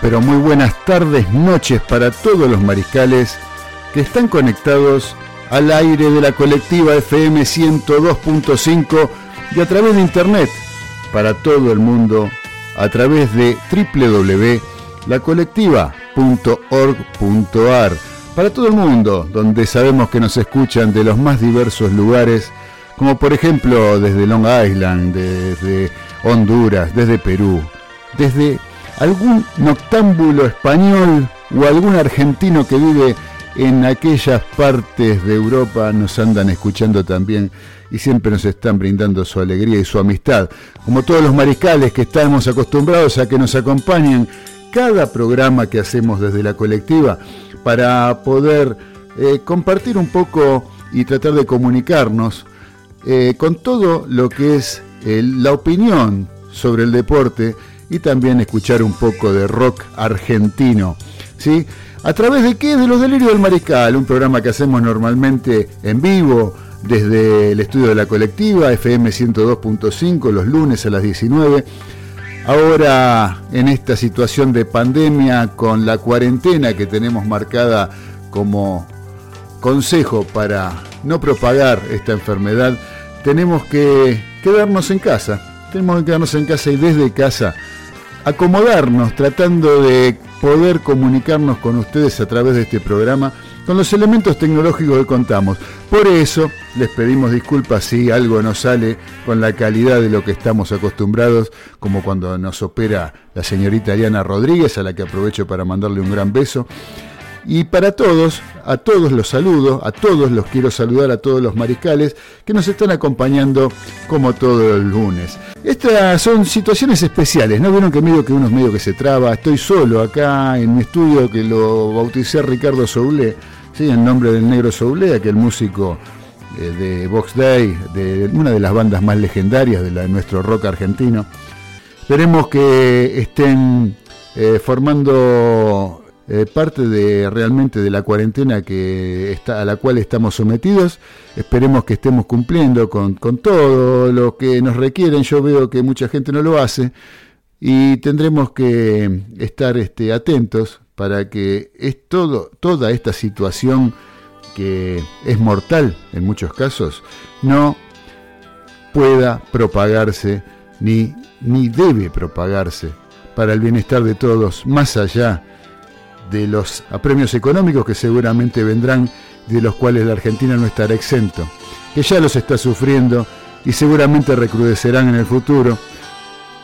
Pero muy buenas tardes, noches para todos los mariscales que están conectados al aire de la colectiva FM 102.5 y a través de internet para todo el mundo a través de www.lacolectiva.org.ar para todo el mundo, donde sabemos que nos escuchan de los más diversos lugares, como por ejemplo desde Long Island, desde Honduras, desde Perú, desde algún noctámbulo español o algún argentino que vive en aquellas partes de Europa nos andan escuchando también y siempre nos están brindando su alegría y su amistad. Como todos los mariscales que estamos acostumbrados a que nos acompañen cada programa que hacemos desde la colectiva para poder eh, compartir un poco y tratar de comunicarnos eh, con todo lo que es la opinión sobre el deporte y también escuchar un poco de rock argentino. ¿sí? ¿A través de qué? De los delirios del mariscal, un programa que hacemos normalmente en vivo desde el estudio de la colectiva, FM 102.5, los lunes a las 19. Ahora en esta situación de pandemia, con la cuarentena que tenemos marcada como consejo para no propagar esta enfermedad, tenemos que quedarnos en casa. Tenemos que quedarnos en casa y desde casa acomodarnos tratando de poder comunicarnos con ustedes a través de este programa con los elementos tecnológicos que contamos. Por eso les pedimos disculpas si algo no sale con la calidad de lo que estamos acostumbrados, como cuando nos opera la señorita Ariana Rodríguez, a la que aprovecho para mandarle un gran beso. Y para todos, a todos los saludo, a todos los quiero saludar, a todos los mariscales que nos están acompañando como todos los lunes. Estas son situaciones especiales, ¿no? Vieron que medio que uno es medio que se traba, estoy solo acá en mi estudio que lo bauticé Ricardo Soule, ¿sí? en nombre del negro Soule, aquel músico eh, de Box Day, de una de las bandas más legendarias de, nuestro rock argentino. Esperemos que estén eh, formando eh, parte de realmente de la cuarentena que está, a la cual estamos sometidos. Esperemos que estemos cumpliendo con, todo lo que nos requieren. Yo veo que mucha gente no lo hace y tendremos que estar este, atentos para que es todo, toda esta situación que es mortal en muchos casos no pueda propagarse ni, ni debe propagarse para el bienestar de todos, más allá de los apremios económicos que seguramente vendrán, de los cuales la Argentina no estará exento, que ya los está sufriendo y seguramente recrudecerán en el futuro,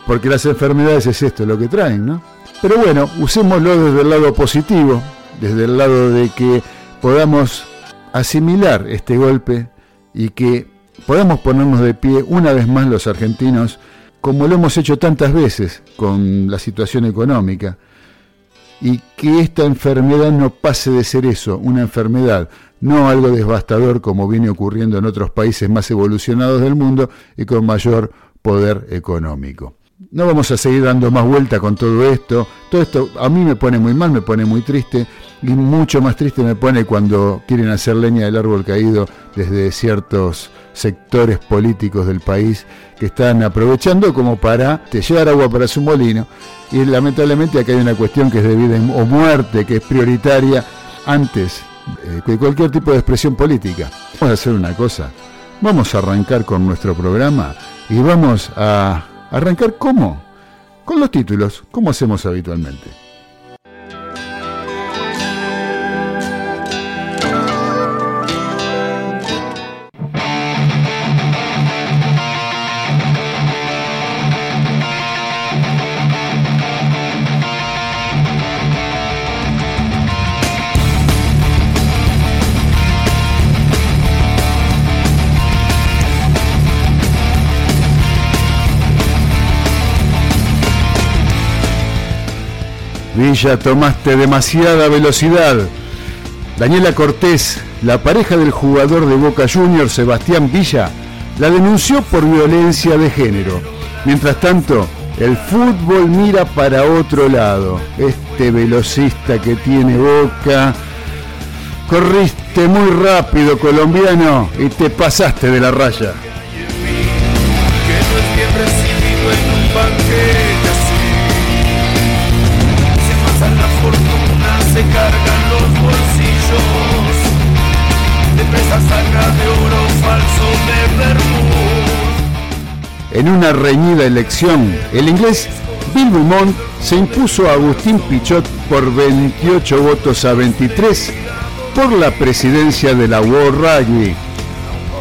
porque las enfermedades es esto lo que traen, ¿no? Pero bueno, usémoslo desde el lado positivo, desde el lado de que podamos asimilar este golpe y que podamos ponernos de pie una vez más los argentinos, como lo hemos hecho tantas veces con la situación económica, y que esta enfermedad no pase de ser eso, una enfermedad, no algo devastador como viene ocurriendo en otros países más evolucionados del mundo y con mayor poder económico. No vamos a seguir dando más vuelta con todo esto. Todo esto a mí me pone muy mal, me pone muy triste y mucho más triste me pone cuando quieren hacer leña del árbol caído desde ciertos sectores políticos del país que están aprovechando como para llevar agua para su molino. Y lamentablemente acá hay una cuestión que es de vida o muerte, que es prioritaria antes eh, que cualquier tipo de expresión política. Vamos a hacer una cosa. Vamos a arrancar con nuestro programa y vamos a arrancar cómo? Con los títulos, como hacemos habitualmente. Villa, tomaste demasiada velocidad. Daniela Cortés, la pareja del jugador de Boca Juniors, Sebastián Villa, la denunció por violencia de género. Mientras tanto, el fútbol mira para otro lado. Este velocista que tiene Boca. Corriste muy rápido, colombiano, y te pasaste de la raya. Se cargan los bolsillos de de oro falso de En una reñida elección, el inglés Bill Beaumont se impuso a Agustín Pichot por 28 votos a 23 por la presidencia de la World.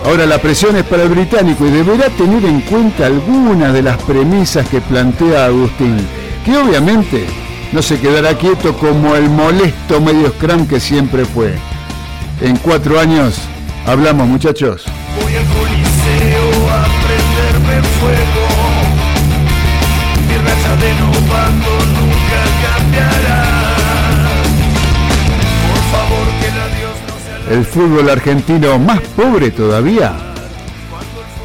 Ahora la presión es para el británico y deberá tener en cuenta algunas de las premisas que plantea Agustín, que obviamente no se quedará quieto como el molesto medio scrum que siempre fue. En cuatro años hablamos muchachos. Voy al coliseo a prenderme fuego. Mi raza de novando nunca cambiará. Por favor que la Dios no sea... El fútbol argentino más pobre todavía.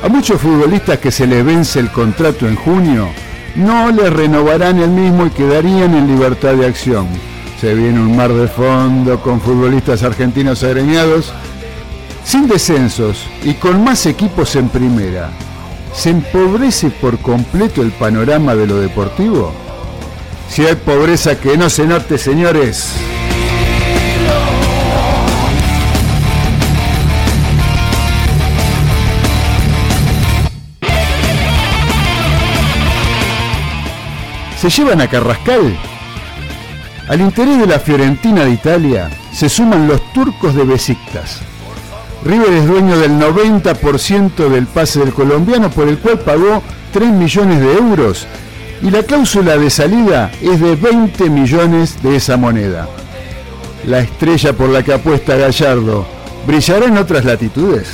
A muchos futbolistas que se les vence el contrato en junio no le renovarán el mismo y quedarían en libertad de acción. Se viene un mar de fondo con futbolistas argentinos agreñados, sin descensos y con más equipos en primera. ¿Se empobrece por completo el panorama de lo deportivo? Si hay pobreza que no se note, señores. Se llevan a Carrascal. Al interés de la Fiorentina de Italia se suman los turcos de Besiktas. River es dueño del 90% del pase del colombiano por el cual pagó 3 millones de euros y la cláusula de salida es de 20 millones de esa moneda. La estrella por la que apuesta Gallardo brillará en otras latitudes.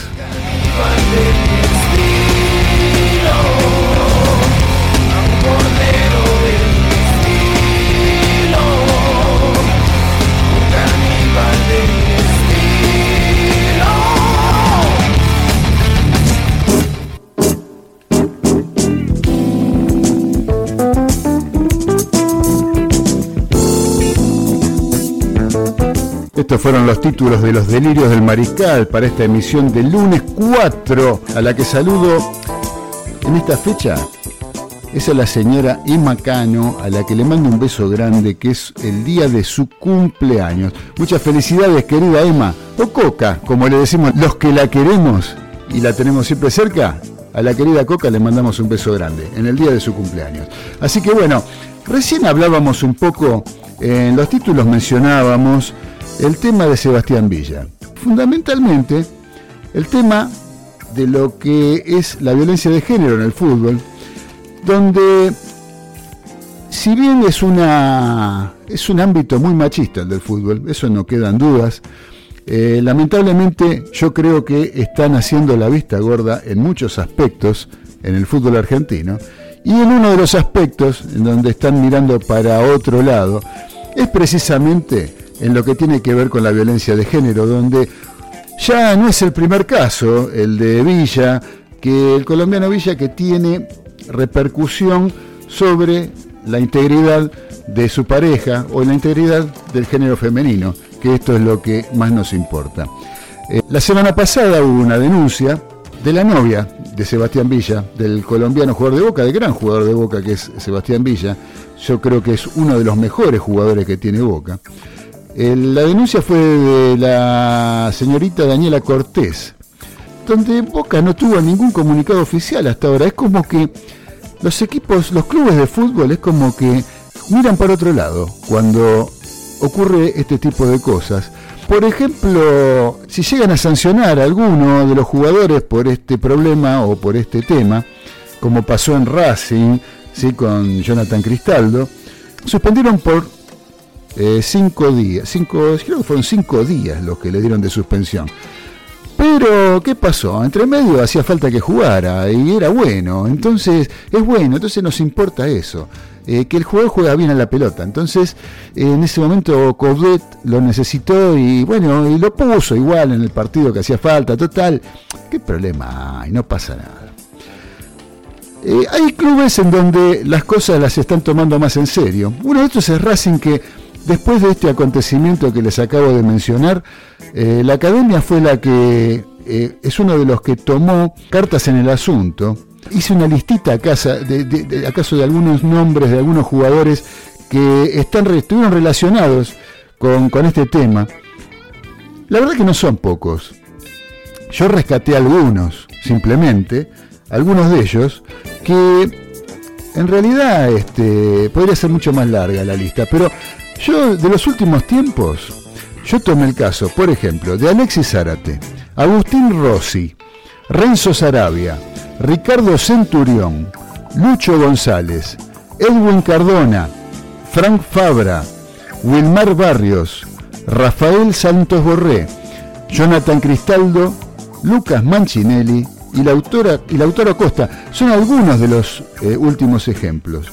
Estos fueron los títulos de los delirios del mariscal para esta emisión del lunes 4, a la que saludo en esta fecha. Es a la señora Emma Cano, a la que le mando un beso grande, que es el día de su cumpleaños. Muchas felicidades, querida Emma, o Coca, como le decimos los que la queremos y la tenemos siempre cerca. A la querida Coca le mandamos un beso grande en el día de su cumpleaños. Así que bueno, recién hablábamos un poco, en los títulos mencionábamos el tema de Sebastián Villa. Fundamentalmente, el tema de lo que es la violencia de género en el fútbol, donde si bien es, una, es un ámbito muy machista el del fútbol, eso no quedan dudas, eh, lamentablemente yo creo que están haciendo la vista gorda en muchos aspectos en el fútbol argentino y en uno de los aspectos en donde están mirando para otro lado es precisamente en lo que tiene que ver con la violencia de género, donde ya no es el primer caso, el de Villa, que el colombiano Villa que tiene repercusión sobre la integridad de su pareja o la integridad del género femenino, que esto es lo que más nos importa. Eh, la semana pasada hubo una denuncia de la novia de Sebastián Villa, del colombiano jugador de Boca, del gran jugador de Boca que es Sebastián Villa. Yo creo que es uno de los mejores jugadores que tiene Boca. La denuncia fue de la señorita Daniela Cortés, donde Boca no tuvo ningún comunicado oficial hasta ahora. Es como que los equipos, los clubes de fútbol, es como que miran para otro lado cuando ocurre este tipo de cosas. Por ejemplo, si llegan a sancionar a alguno de los jugadores por este problema o por este tema, como pasó en Racing, ¿sí? con Jonathan Cristaldo, suspendieron por eh, cinco días, cinco, creo que fueron cinco días los que le dieron de suspensión. Pero, ¿qué pasó? Entre medio hacía falta que jugara y era bueno. Entonces, es bueno, entonces nos importa eso. Eh, que el jugador juega bien a la pelota. Entonces, en ese momento Coudet lo necesitó y bueno, y lo puso igual en el partido que hacía falta. Total, ¿qué problema hay? No pasa nada. Eh, hay clubes en donde las cosas las están tomando más en serio. Uno de estos es Racing que después de este acontecimiento que les acabo de mencionar, eh, la academia fue la que es uno de los que tomó cartas en el asunto hice una listita acaso de, de, algunos nombres de algunos jugadores que están, estuvieron relacionados con, este tema. La verdad que no son pocos. Yo rescaté algunos, simplemente, algunos de ellos, que en realidad este, podría ser mucho más larga la lista, pero yo de los últimos tiempos, yo tomé el caso, por ejemplo, de Alexis Zárate, Agustín Rossi, Renzo Sarabia, Ricardo Centurión, Lucho González, Edwin Cardona, Frank Fabra, Wilmar Barrios, Rafael Santos Borré, Jonathan Cristaldo, Lucas Mancinelli y la autora, y la autora Costa son algunos de los eh, últimos ejemplos.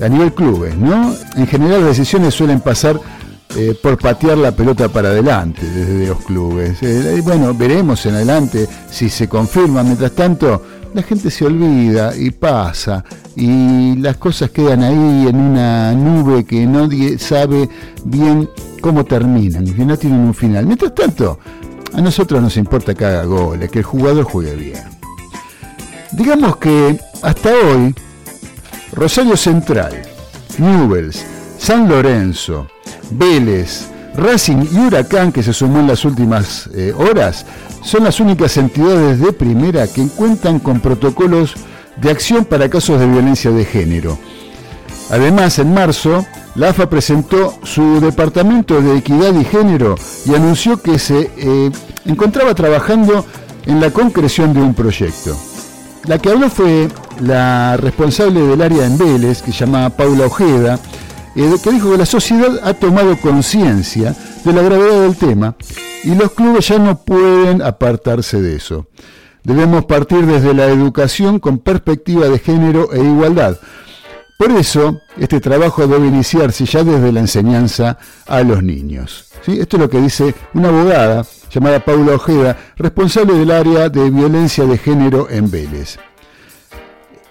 A nivel clubes, ¿no? En general las decisiones suelen pasar eh, por patear la pelota para adelante desde los clubes. Eh, bueno, veremos en adelante si se confirma. Mientras tanto, la gente se olvida y pasa y las cosas quedan ahí en una nube que nadie sabe bien cómo terminan, que no tienen un final. Mientras tanto, a nosotros nos importa que haga goles, que el jugador juegue bien. Digamos que hasta hoy, Rosario Central, Newells, San Lorenzo, Vélez, Racing y Huracán, que se sumó en las últimas eh, horas, son las únicas entidades de primera que cuentan con protocolos de acción para casos de violencia de género. Además, en marzo, la AFA presentó su Departamento de Equidad y Género y anunció que se eh, encontraba trabajando en la concreción de un proyecto. La que habló fue la responsable del área en Vélez, que se llama Paula Ojeda, eh, que dijo que la sociedad ha tomado conciencia de la gravedad del tema y los clubes ya no pueden apartarse de eso. Debemos partir desde la educación con perspectiva de género e igualdad. Por eso, este trabajo debe iniciarse ya desde la enseñanza a los niños. ¿Sí? Esto es lo que dice una abogada llamada Paula Ojeda, responsable del área de violencia de género en Vélez.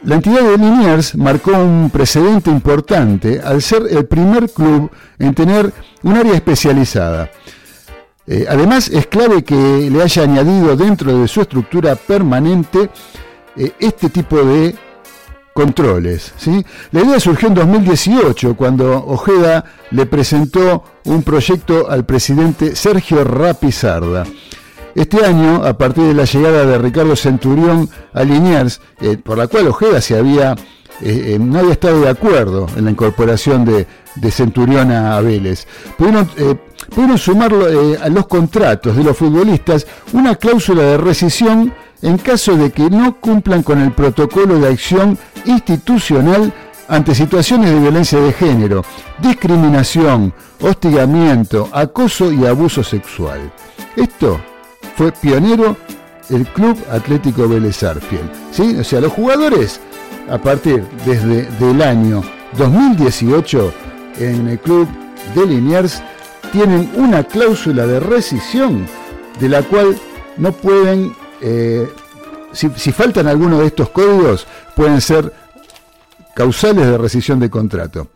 La entidad de Liniers marcó un precedente importante al ser el primer club en tener un área especializada. Eh, además, es clave que le haya añadido dentro de su estructura permanente eh, este tipo de controles. ¿sí? La idea surgió en 2018, cuando Ojeda le presentó un proyecto al presidente Sergio Rapizarda. Este año, a partir de la llegada de Ricardo Centurión a Liniers, eh, por la cual Ojeda se había, no había estado de acuerdo en la incorporación de, Centurión a Vélez, pudieron pudieron sumar eh, a los contratos de los futbolistas una cláusula de rescisión en caso de que no cumplan con el protocolo de acción institucional ante situaciones de violencia de género, discriminación, hostigamiento, acoso y abuso sexual. Esto fue pionero el Club Atlético Vélez ¿sí? O sea, los jugadores, a partir desde el año 2018, en el Club de Liniers, tienen una cláusula de rescisión de la cual no pueden, eh, si, faltan alguno de estos códigos, pueden ser causales de rescisión de contrato.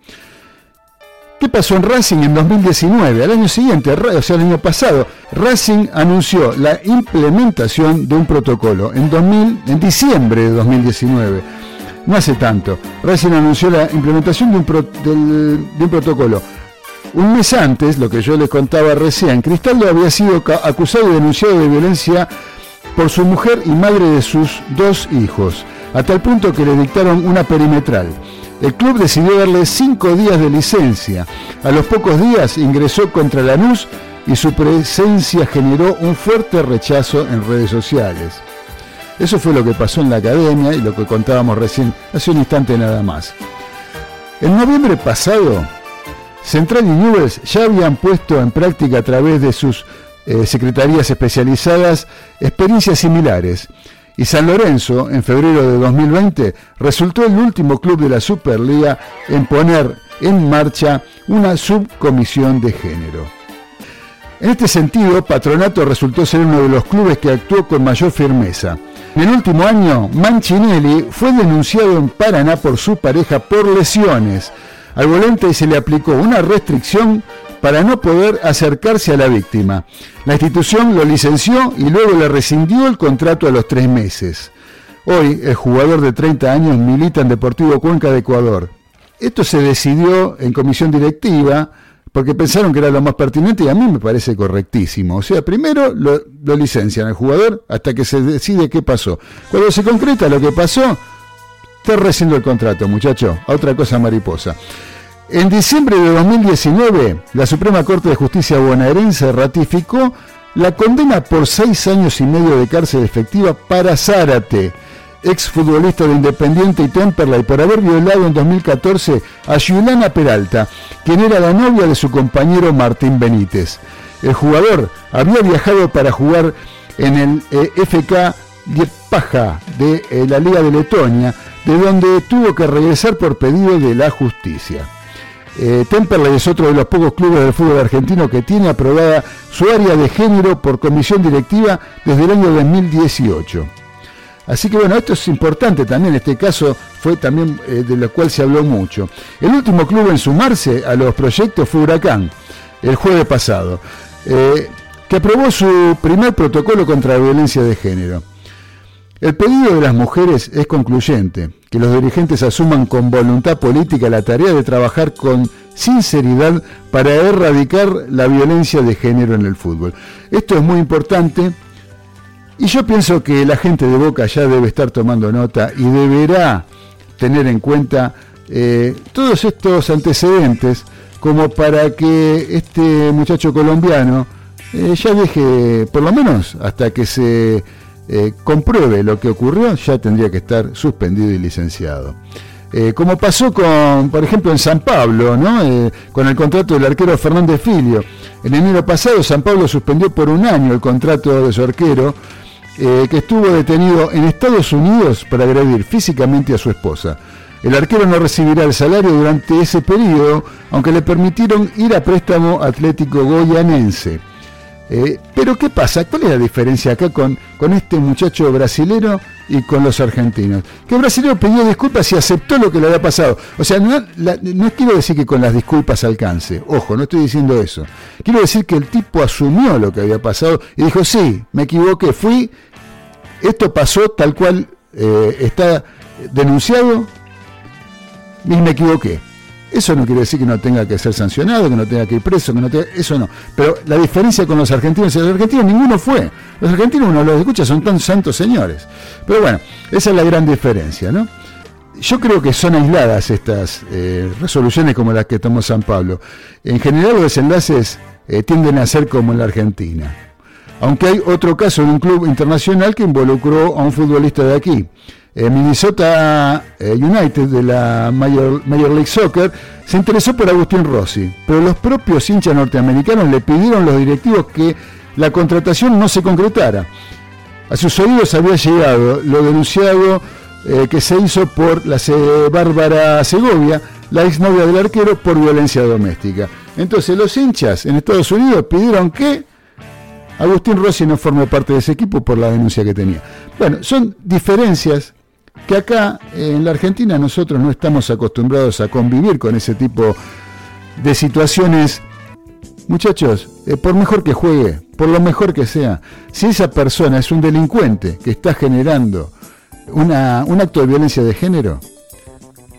¿Qué pasó en Racing en 2019? Al año siguiente, o sea, el año pasado, Racing anunció la implementación de un protocolo en, 2000, en diciembre de 2019. No hace tanto. Racing anunció la implementación de un, de un protocolo. Un mes antes, lo que yo les contaba recién, Cristaldo había sido acusado y denunciado de violencia por su mujer y madre de sus dos hijos, a tal punto que le dictaron una perimetral. El club decidió darle cinco días de licencia. A los pocos días ingresó contra Lanús y su presencia generó un fuerte rechazo en redes sociales. Eso fue lo que pasó en la academia y lo que contábamos recién hace un instante nada más. En noviembre pasado, Central y Newells ya habían puesto en práctica a través de sus eh, secretarías especializadas experiencias similares y San Lorenzo, en febrero de 2020, resultó el último club de la Superliga en poner en marcha una subcomisión de género. En este sentido, Patronato resultó ser uno de los clubes que actuó con mayor firmeza. En el último año, Manchinelli fue denunciado en Paraná por su pareja por lesiones. Al volante se le aplicó una restricción para no poder acercarse a la víctima. La institución lo licenció y luego le rescindió el contrato a los tres meses. Hoy el jugador de 30 años milita en Deportivo Cuenca de Ecuador. Esto se decidió en comisión directiva porque pensaron que era lo más pertinente y a mí me parece correctísimo. O sea, primero lo, licencian al jugador hasta que se decide qué pasó. Cuando se concreta lo que pasó, está rescindo el contrato, muchacho. A otra cosa mariposa. En diciembre de 2019, la Suprema Corte de Justicia bonaerense ratificó la condena por seis años y medio de cárcel efectiva para Zárate, exfutbolista de Independiente y Temperley, por haber violado en 2014 a Juliana Peralta, quien era la novia de su compañero Martín Benítez. El jugador había viajado para jugar en el eh, FK Liepaja de eh, la Liga de Letonia, de donde tuvo que regresar por pedido de la justicia. Eh, Temperley es otro de los pocos clubes del fútbol argentino que tiene aprobada su área de género por comisión directiva desde el año 2018. Así que bueno, esto es importante también, este caso fue también eh, de lo cual se habló mucho. El último club en sumarse a los proyectos fue Huracán, el jueves pasado, eh, que aprobó su primer protocolo contra la violencia de género. El pedido de las mujeres es concluyente, que los dirigentes asuman con voluntad política la tarea de trabajar con sinceridad para erradicar la violencia de género en el fútbol. Esto es muy importante y yo pienso que la gente de Boca ya debe estar tomando nota y deberá tener en cuenta eh, todos estos antecedentes como para que este muchacho colombiano eh, ya deje, por lo menos hasta que se eh, compruebe lo que ocurrió, ya tendría que estar suspendido y licenciado. Eh, como pasó con, por ejemplo, en San Pablo, ¿no? Eh, con el contrato del arquero Fernández Filio. En enero pasado, San Pablo suspendió por un año el contrato de su arquero, que estuvo detenido en Estados Unidos para agredir físicamente a su esposa. El arquero no recibirá el salario durante ese periodo, aunque le permitieron ir a préstamo atlético goyanense. Eh, pero ¿qué pasa? ¿Cuál es la diferencia acá con, con este muchacho brasilero y con los argentinos? Que el brasilero pidió disculpas y aceptó lo que le había pasado. O sea, no, no quiero decir que con las disculpas alcance. Ojo, no estoy diciendo eso. Quiero decir que el tipo asumió lo que había pasado y dijo, sí, me equivoqué, fui, esto pasó tal cual eh, está denunciado y me equivoqué. Eso no quiere decir que no tenga que ser sancionado, que no tenga que ir preso, que no tenga, eso no. Pero la diferencia con los argentinos, los argentinos ninguno fue. Los argentinos uno los escucha, son tan santos señores. Pero bueno, esa es la gran diferencia, ¿no? Yo creo que son aisladas estas eh, resoluciones como las que tomó San Pablo. En general los desenlaces eh, tienden a ser como en la Argentina. Aunque hay otro caso en un club internacional que involucró a un futbolista de aquí. Eh, Minnesota eh, United de la Major, League Soccer se interesó por Agustín Rossi, pero los propios hinchas norteamericanos le pidieron a los directivos que la contratación no se concretara. A sus oídos había llegado lo denunciado eh, que se hizo por la Bárbara Segovia, la exnovia del arquero, por violencia doméstica. Entonces los hinchas en Estados Unidos pidieron que Agustín Rossi no forme parte de ese equipo por la denuncia que tenía. Bueno, son diferencias que acá en la Argentina nosotros no estamos acostumbrados a convivir con ese tipo de situaciones. Muchachos, eh, por mejor que juegue, por lo mejor que sea, si esa persona es un delincuente que está generando una, un acto de violencia de género,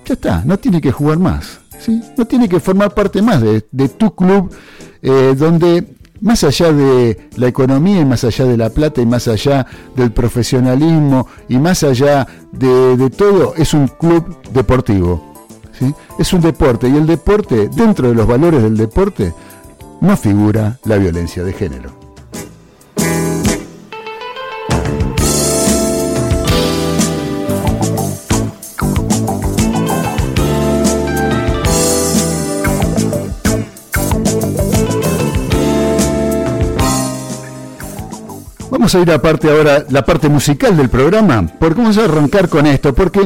ya está, no tiene que jugar más, ¿sí? no tiene que formar parte más de, tu club eh, donde más allá de la economía y más allá de la plata y más allá del profesionalismo y más allá de, todo, es un club deportivo. ¿sí? Es un deporte y el deporte, dentro de los valores del deporte, no figura la violencia de género. Vamos a ir a parte ahora, la parte musical del programa, porque vamos a arrancar con esto, porque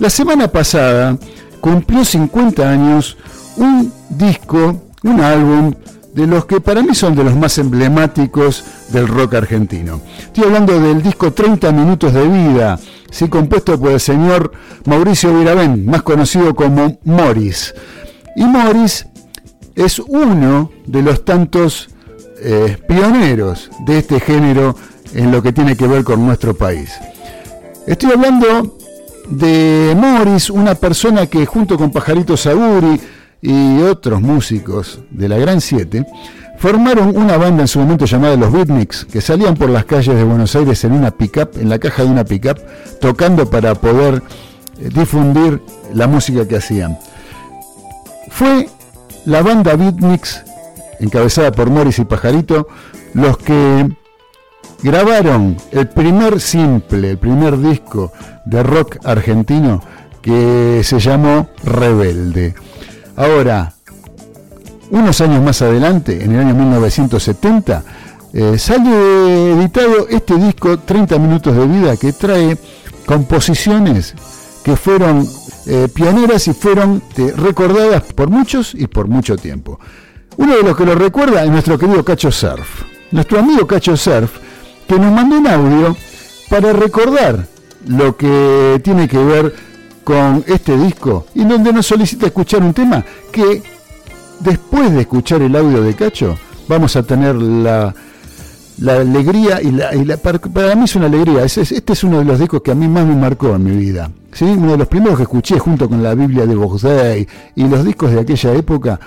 la semana pasada cumplió 50 años un disco, un álbum de los que para mí son de los más emblemáticos del rock argentino. Estoy hablando del disco 30 minutos de vida, ¿sí? compuesto por el señor Mauricio Virabén, más conocido como Morris. Y Morris es uno de los tantos eh, pioneros de este género en lo que tiene que ver con nuestro país. Estoy hablando de Morris, una persona que junto con Pajarito Saguri y otros músicos de la Gran 7, formaron una banda en su momento llamada Los Beatniks, que salían por las calles de Buenos Aires en una pickup, en la caja de una pickup, tocando para poder eh, difundir la música que hacían. Fue la banda Beatniks, encabezada por Morris y Pajarito, los que grabaron el primer simple, el primer disco de rock argentino que se llamó Rebelde. Ahora, unos años más adelante, en el año 1970, eh, sale editado este disco 30 minutos de vida que trae composiciones que fueron eh, pioneras y fueron eh, recordadas por muchos y por mucho tiempo. Uno de los que lo recuerda es nuestro querido Cacho Surf. Nuestro amigo Cacho Surf que nos mandó un audio para recordar lo que tiene que ver con este disco y donde nos solicita escuchar un tema que después de escuchar el audio de Cacho vamos a tener la, la alegría y, la, para, mí es una alegría. este es uno de los discos que a mí más me marcó en mi vida. ¿sí? Uno de los primeros que escuché junto con la Biblia de Bogday y los discos de aquella época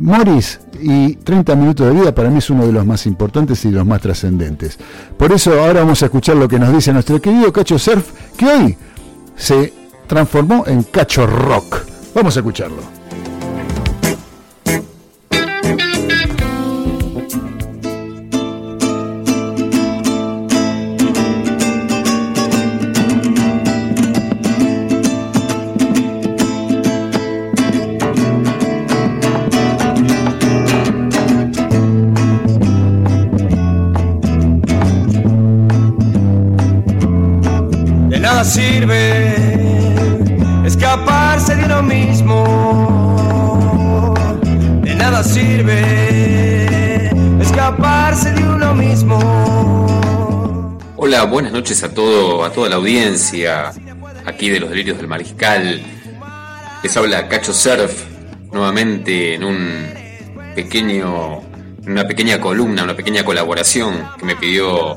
Morris y 30 minutos de vida para mí es uno de los más importantes y los más trascendentes. Por eso ahora vamos a escuchar lo que nos dice nuestro querido Cacho Surf, que hoy se transformó en Cacho Rock. Vamos a escucharlo. Sirve escaparse de uno mismo. De nada sirve escaparse de uno mismo. Hola, buenas noches a todo, a toda la audiencia aquí de los delirios del mariscal. Les habla Cacho Surf nuevamente en un pequeño, una pequeña columna, una pequeña colaboración que me pidió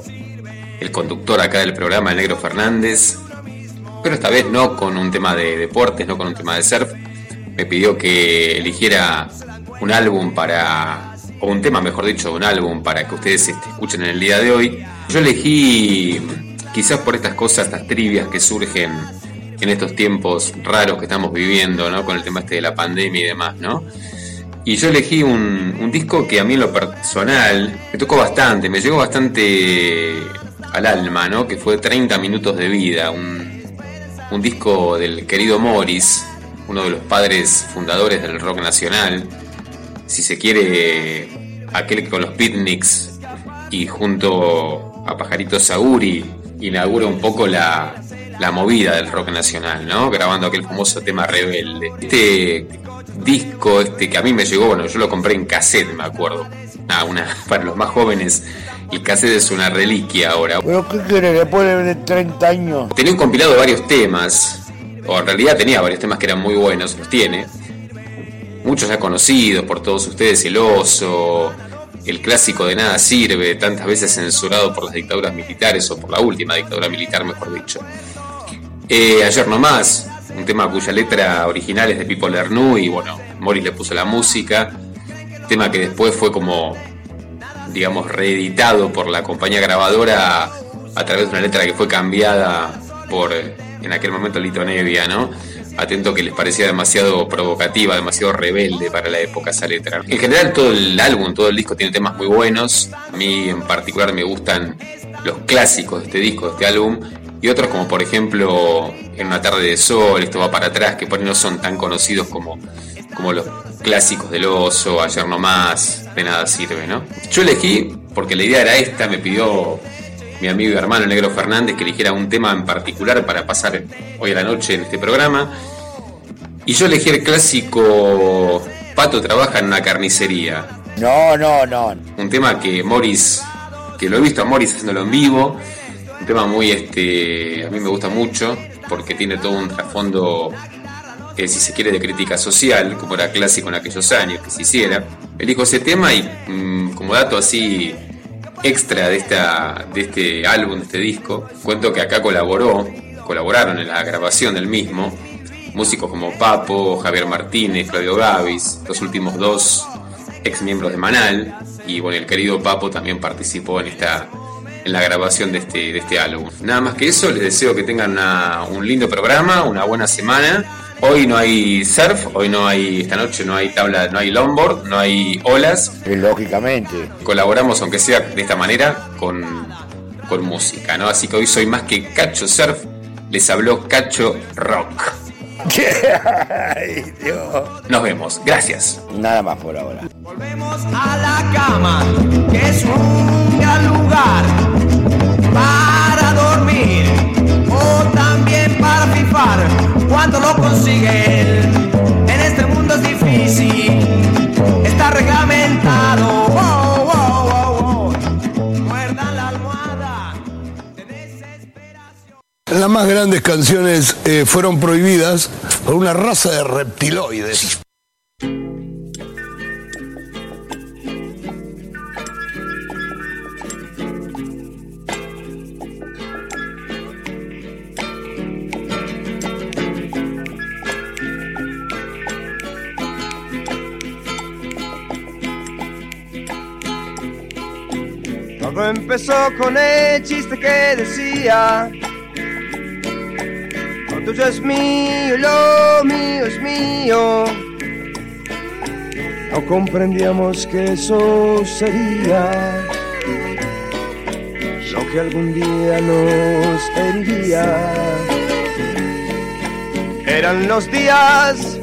el conductor acá del programa, el Negro Fernández, pero esta vez no con un tema de deportes, no con un tema de surf. Me pidió que eligiera un álbum para, o un tema mejor dicho, un álbum para que ustedes este, escuchen en el día de hoy. Yo elegí, quizás por estas cosas, estas trivias que surgen en estos tiempos raros que estamos viviendo, ¿no? Con el tema este de la pandemia y demás, ¿no? Y yo elegí un, disco que a mí en lo personal me tocó bastante, me llegó bastante al alma, ¿no? Que fue 30 minutos de vida, un, un disco del querido Morris, uno de los padres fundadores del rock nacional, si se quiere, aquel que con los picnics y junto a Pajarito Saguri inaugura un poco la, la movida del rock nacional, ¿no? Grabando aquel famoso tema rebelde. Este disco, este que a mí me llegó, bueno, yo lo compré en cassette, me acuerdo. Ah, una, para los más jóvenes, el cassette es una reliquia ahora. ¿Pero qué quiere? Después de 30 años. Tenía un compilado de varios temas, o en realidad tenía varios temas que eran muy buenos, los tiene. Muchos ya conocidos por todos ustedes, El Oso, el clásico de Nada Sirve, tantas veces censurado por las dictaduras militares, o por la última dictadura militar, mejor dicho. Eh, ayer nomás, un tema cuya letra original es de Pipo Lernu y bueno, Morris le puso la música, tema que después fue como, digamos, reeditado por la compañía grabadora a, través de una letra que fue cambiada por, en aquel momento, Lito Nevia, ¿no? Atento que les parecía demasiado provocativa, demasiado rebelde para la época esa letra. En general todo el álbum, todo el disco tiene temas muy buenos. A mí en particular me gustan los clásicos de este disco, de este álbum, y otros como por ejemplo En una tarde de sol, Esto va para atrás, que por ahí no son tan conocidos como, como los clásicos del oso, Ayer no más, de nada sirve, ¿no? Yo elegí, porque la idea era esta, me pidió mi amigo y hermano Negro Fernández que eligiera un tema en particular para pasar hoy a la noche en este programa. Y yo elegí el clásico Pato trabaja en una carnicería. No, no, no. Un tema que Morris, que lo he visto a Morris haciéndolo en vivo, un tema muy, este, a mí me gusta mucho porque tiene todo un trasfondo, que si se quiere, de crítica social, como era clásico en aquellos años que se hiciera. Elijo ese tema y mm, como dato así extra de, esta, de este álbum, de este disco, cuento que acá colaboró, colaboraron en la grabación del mismo, músicos como Papo, Javier Martínez, Claudio Gavis, los últimos dos ex miembros de Manal, y bueno, el querido Papo también participó en esta en la grabación de este, de este álbum. Nada más que eso, les deseo que tengan un lindo programa, una buena semana. Hoy no hay surf, hoy no hay, esta noche no hay tabla, no hay longboard, no hay olas. Lógicamente. Colaboramos, aunque sea de esta manera, con, con música, ¿no? Así que hoy soy más que Cacho Surf, les habló Cacho Rock. Ay, Dios. Nos vemos, gracias. Nada más por ahora. Volvemos a la cama, que es un gran lugar para dormir o también para fifar cuando lo consiguen. En este mundo es difícil, está reglamentado. Oh, oh, oh. Las más grandes canciones eh, fueron prohibidas por una raza de reptiloides. Todo empezó con el chiste que decía Lo tuyo es mío, lo mío es mío No comprendíamos que eso sería. Lo que algún día nos heriría Eran los días,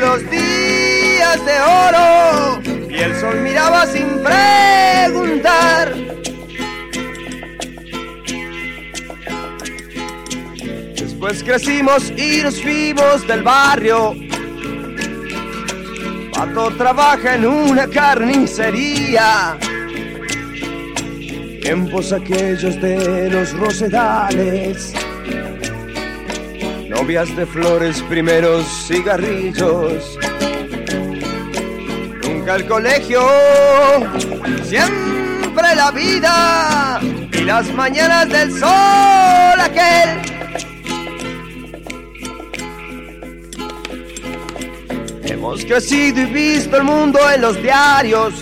los días de oro Y el sol miraba sin preguntar Después crecimos y nos fuimos del barrio. Pato trabaja en una carnicería. Tiempos aquellos de los rosedales. Novias de flores, primeros cigarrillos. Nunca el colegio, siempre la vida y las mañanas del sol aquel. Hemos crecido y visto el mundo en los diarios.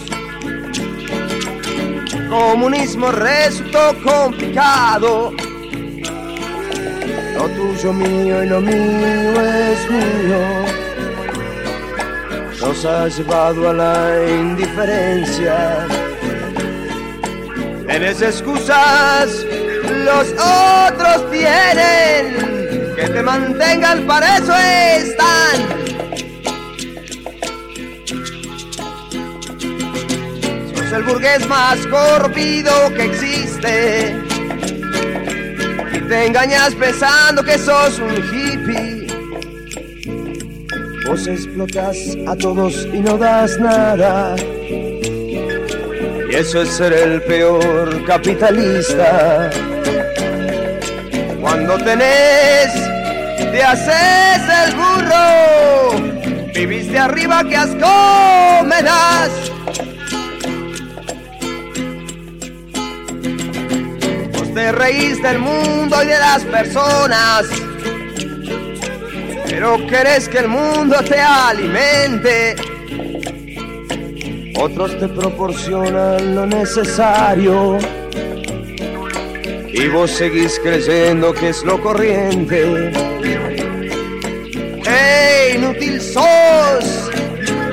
Comunismo resultó complicado. Lo tuyo mío y lo mío es mío. nos ha llevado a la indiferencia. Tienes excusas, los otros tienen, que te mantengan, para eso están. El burgués más corrompido que existe. Y te engañas pensando que sos un hippie. Vos explotas a todos y no das nada. Y eso es ser el peor capitalista. Cuando tenés, te haces el burro. Viviste arriba, que asco me das. Te reís del mundo y de las personas. Pero querés que el mundo te alimente. Otros te proporcionan lo necesario. Y vos seguís creyendo que es lo corriente. ¡Ey, inútil sos!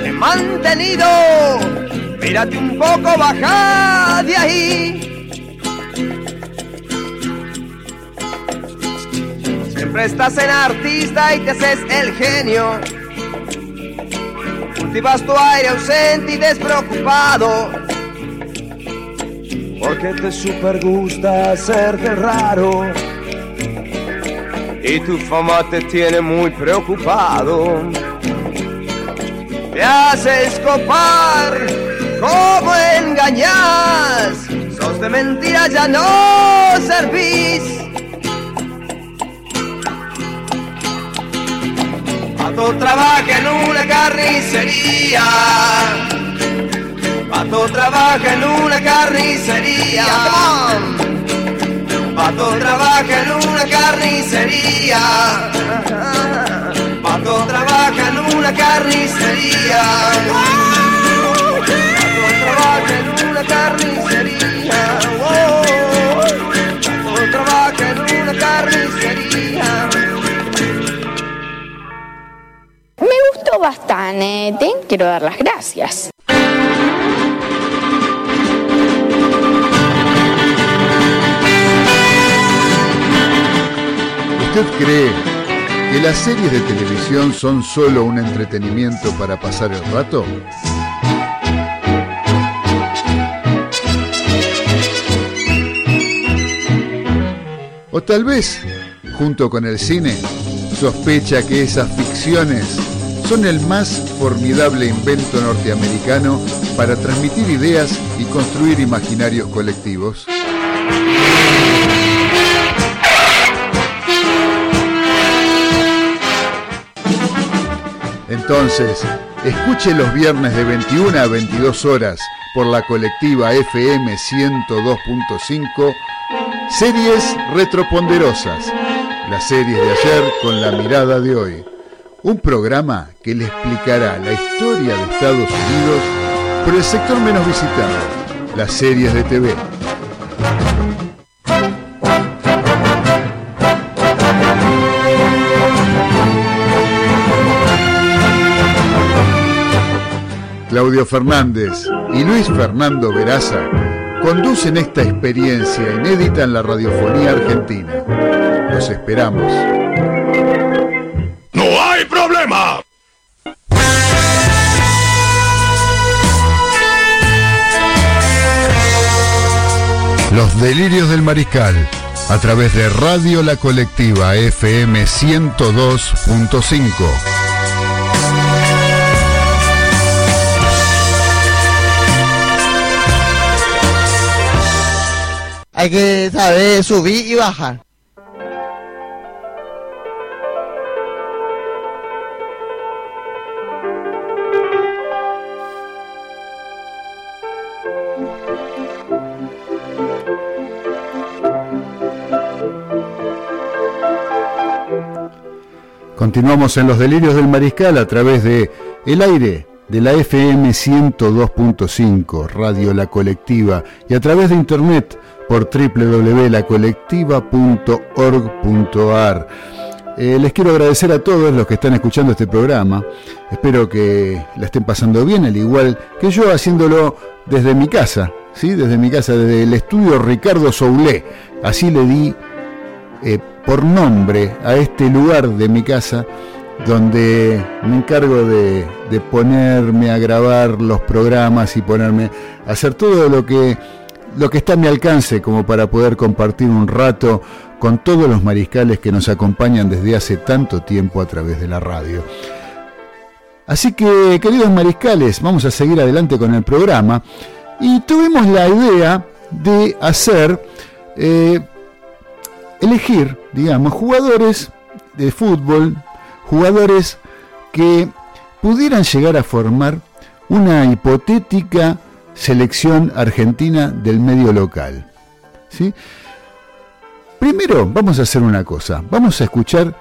He mantenido. Mírate un poco, baja de ahí. Siempre estás en artista y te haces el genio. Cultivas tu aire ausente y despreocupado. Porque te super gusta hacerte raro. Y tu fama te tiene muy preocupado. Te haces copar, como engañas. Sos de mentiras, ya no servís. Pato trabaja en una carnicería. Pato trabaja en una carnicería. Pato trabaja en una carnicería. Pato trabaja en una carnicería. Pato trabaja en una carnicería. Bastante, quiero dar las gracias. ¿Usted cree que las series de televisión son solo un entretenimiento para pasar el rato? O tal vez, junto con el cine, sospecha que esas ficciones son el más formidable invento norteamericano para transmitir ideas y construir imaginarios colectivos. Entonces, escuche los viernes de 21 a 22 horas por la colectiva FM 102.5 Series Retroponderosas, las series de ayer con la mirada de hoy. Un programa que le explicará la historia de Estados Unidos por el sector menos visitado, las series de TV. Claudio Fernández y Luis Fernando Veraza conducen esta experiencia inédita en la radiofonía argentina. Los esperamos. Los delirios del mariscal a través de Radio La Colectiva FM 102.5. Hay que saber subir y bajar. Continuamos en los delirios del mariscal a través de El Aire de la FM 102.5, Radio La Colectiva, y a través de internet por www.lacolectiva.org.ar. Eh, les quiero agradecer a todos los que están escuchando este programa. Espero que la estén pasando bien, al igual que yo haciéndolo desde mi casa, ¿sí? desde mi casa, desde el estudio Ricardo Soulé. Así le di eh, por nombre a este lugar de mi casa donde me encargo de, ponerme a grabar los programas y ponerme a hacer todo lo que, lo que está a mi alcance como para poder compartir un rato con todos los mariscales que nos acompañan desde hace tanto tiempo a través de la radio. Así que, queridos mariscales, vamos a seguir adelante con el programa y tuvimos la idea de hacer, eh, elegir, digamos, jugadores de fútbol, jugadores que pudieran llegar a formar una hipotética selección argentina del medio local. ¿sí? Primero vamos a hacer una cosa, vamos a escuchar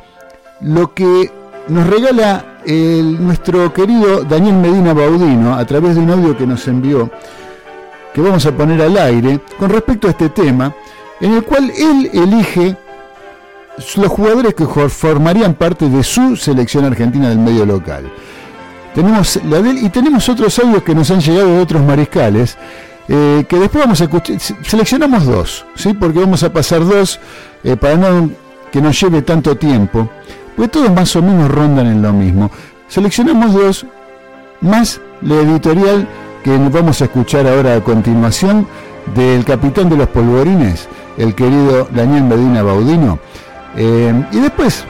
lo que nos regala el, nuestro querido Daniel Medina Baudino a través de un audio que nos envió, que vamos a poner al aire, con respecto a este tema, en el cual él elige los jugadores que formarían parte de su selección argentina del medio local. Tenemos la de él y tenemos otros audios que nos han llegado de otros mariscales eh, que después vamos a escuchar, seleccionamos dos, ¿sí? porque vamos a pasar dos eh, para no que nos lleve tanto tiempo, porque todos más o menos rondan en lo mismo. Seleccionamos dos, más la editorial que vamos a escuchar ahora a continuación del capitán de los polvorines, el querido Daniel Medina Baudino. Eh, y después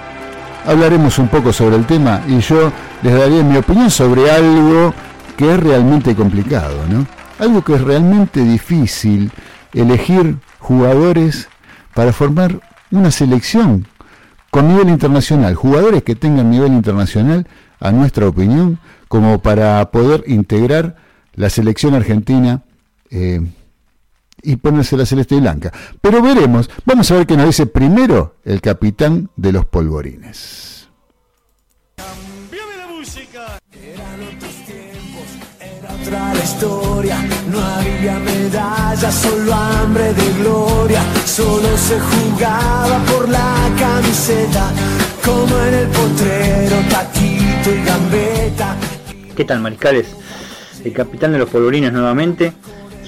hablaremos un poco sobre el tema y yo les daré mi opinión sobre algo que es realmente complicado, ¿no? algo que es realmente difícil, elegir jugadores para formar una selección con nivel internacional, jugadores que tengan nivel internacional, a nuestra opinión, como para poder integrar la selección argentina eh, y ponerse la celeste y blanca. Pero veremos, vamos a ver qué nos dice primero el capitán de los polvorines. la historia, no había medallas, solo hambre de gloria, solo se jugaba por la camiseta, como en el potrero, taquito y gambeta. ¿Qué tal, mariscales? El capitán de los polvorines nuevamente,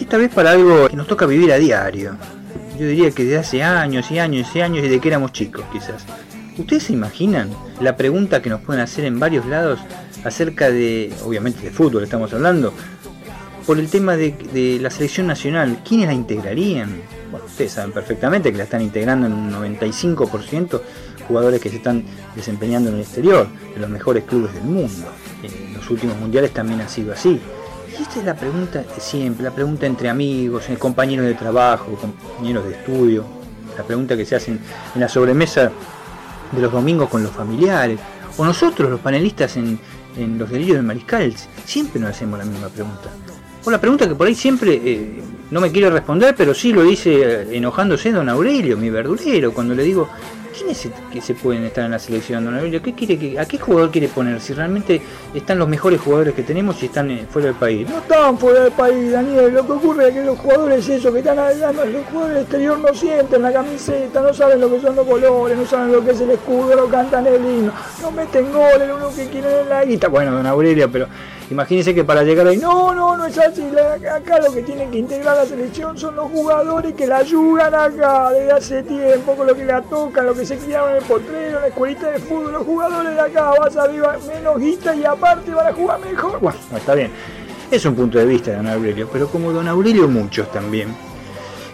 y esta vez para algo que nos toca vivir a diario. Yo diría que desde hace años y años y años, desde que éramos chicos, quizás. ¿Ustedes se imaginan la pregunta que nos pueden hacer en varios lados acerca de, obviamente de fútbol estamos hablando, por el tema de, la selección nacional, ¿quiénes la integrarían? Bueno, ustedes saben perfectamente que la están integrando en un 95% jugadores que se están desempeñando en el exterior, en los mejores clubes del mundo. En los últimos mundiales también ha sido así. Esta es la pregunta de siempre, la pregunta entre amigos, compañeros de trabajo, compañeros de estudio, la pregunta que se hacen en la sobremesa de los domingos con los familiares, o nosotros los panelistas en, en los delirios del mariscal, siempre nos hacemos la misma pregunta. O la pregunta que por ahí siempre eh, no me quiere responder, pero sí lo dice eh, enojándose don Aurelio, mi verdulero, cuando le digo, ¿quiénes que se pueden estar en la selección, don Aurelio? ¿Qué quiere que, ¿A qué jugador quiere poner? Si realmente están los mejores jugadores que tenemos y están eh, fuera del país. No están fuera del país, Daniel. Lo que ocurre es que los jugadores esos que están allá, los jugadores del exterior no sienten la camiseta, no saben lo que son los colores, no saben lo que es el escudo, no cantan el himno, no meten goles, lo único que quieren es la guita. Bueno, don Aurelio, pero Imagínense que para llegar ahí, no, no, no es así. Acá lo que tienen que integrar la selección son los jugadores que la ayudan acá desde hace tiempo, con lo que la tocan, lo que se criaron en el potrero, en la escuelita de fútbol. Los jugadores de acá vas a vivir menos guita y aparte van a jugar mejor. Bueno, está bien. Es un punto de vista de don Aurelio, pero como don Aurelio muchos también.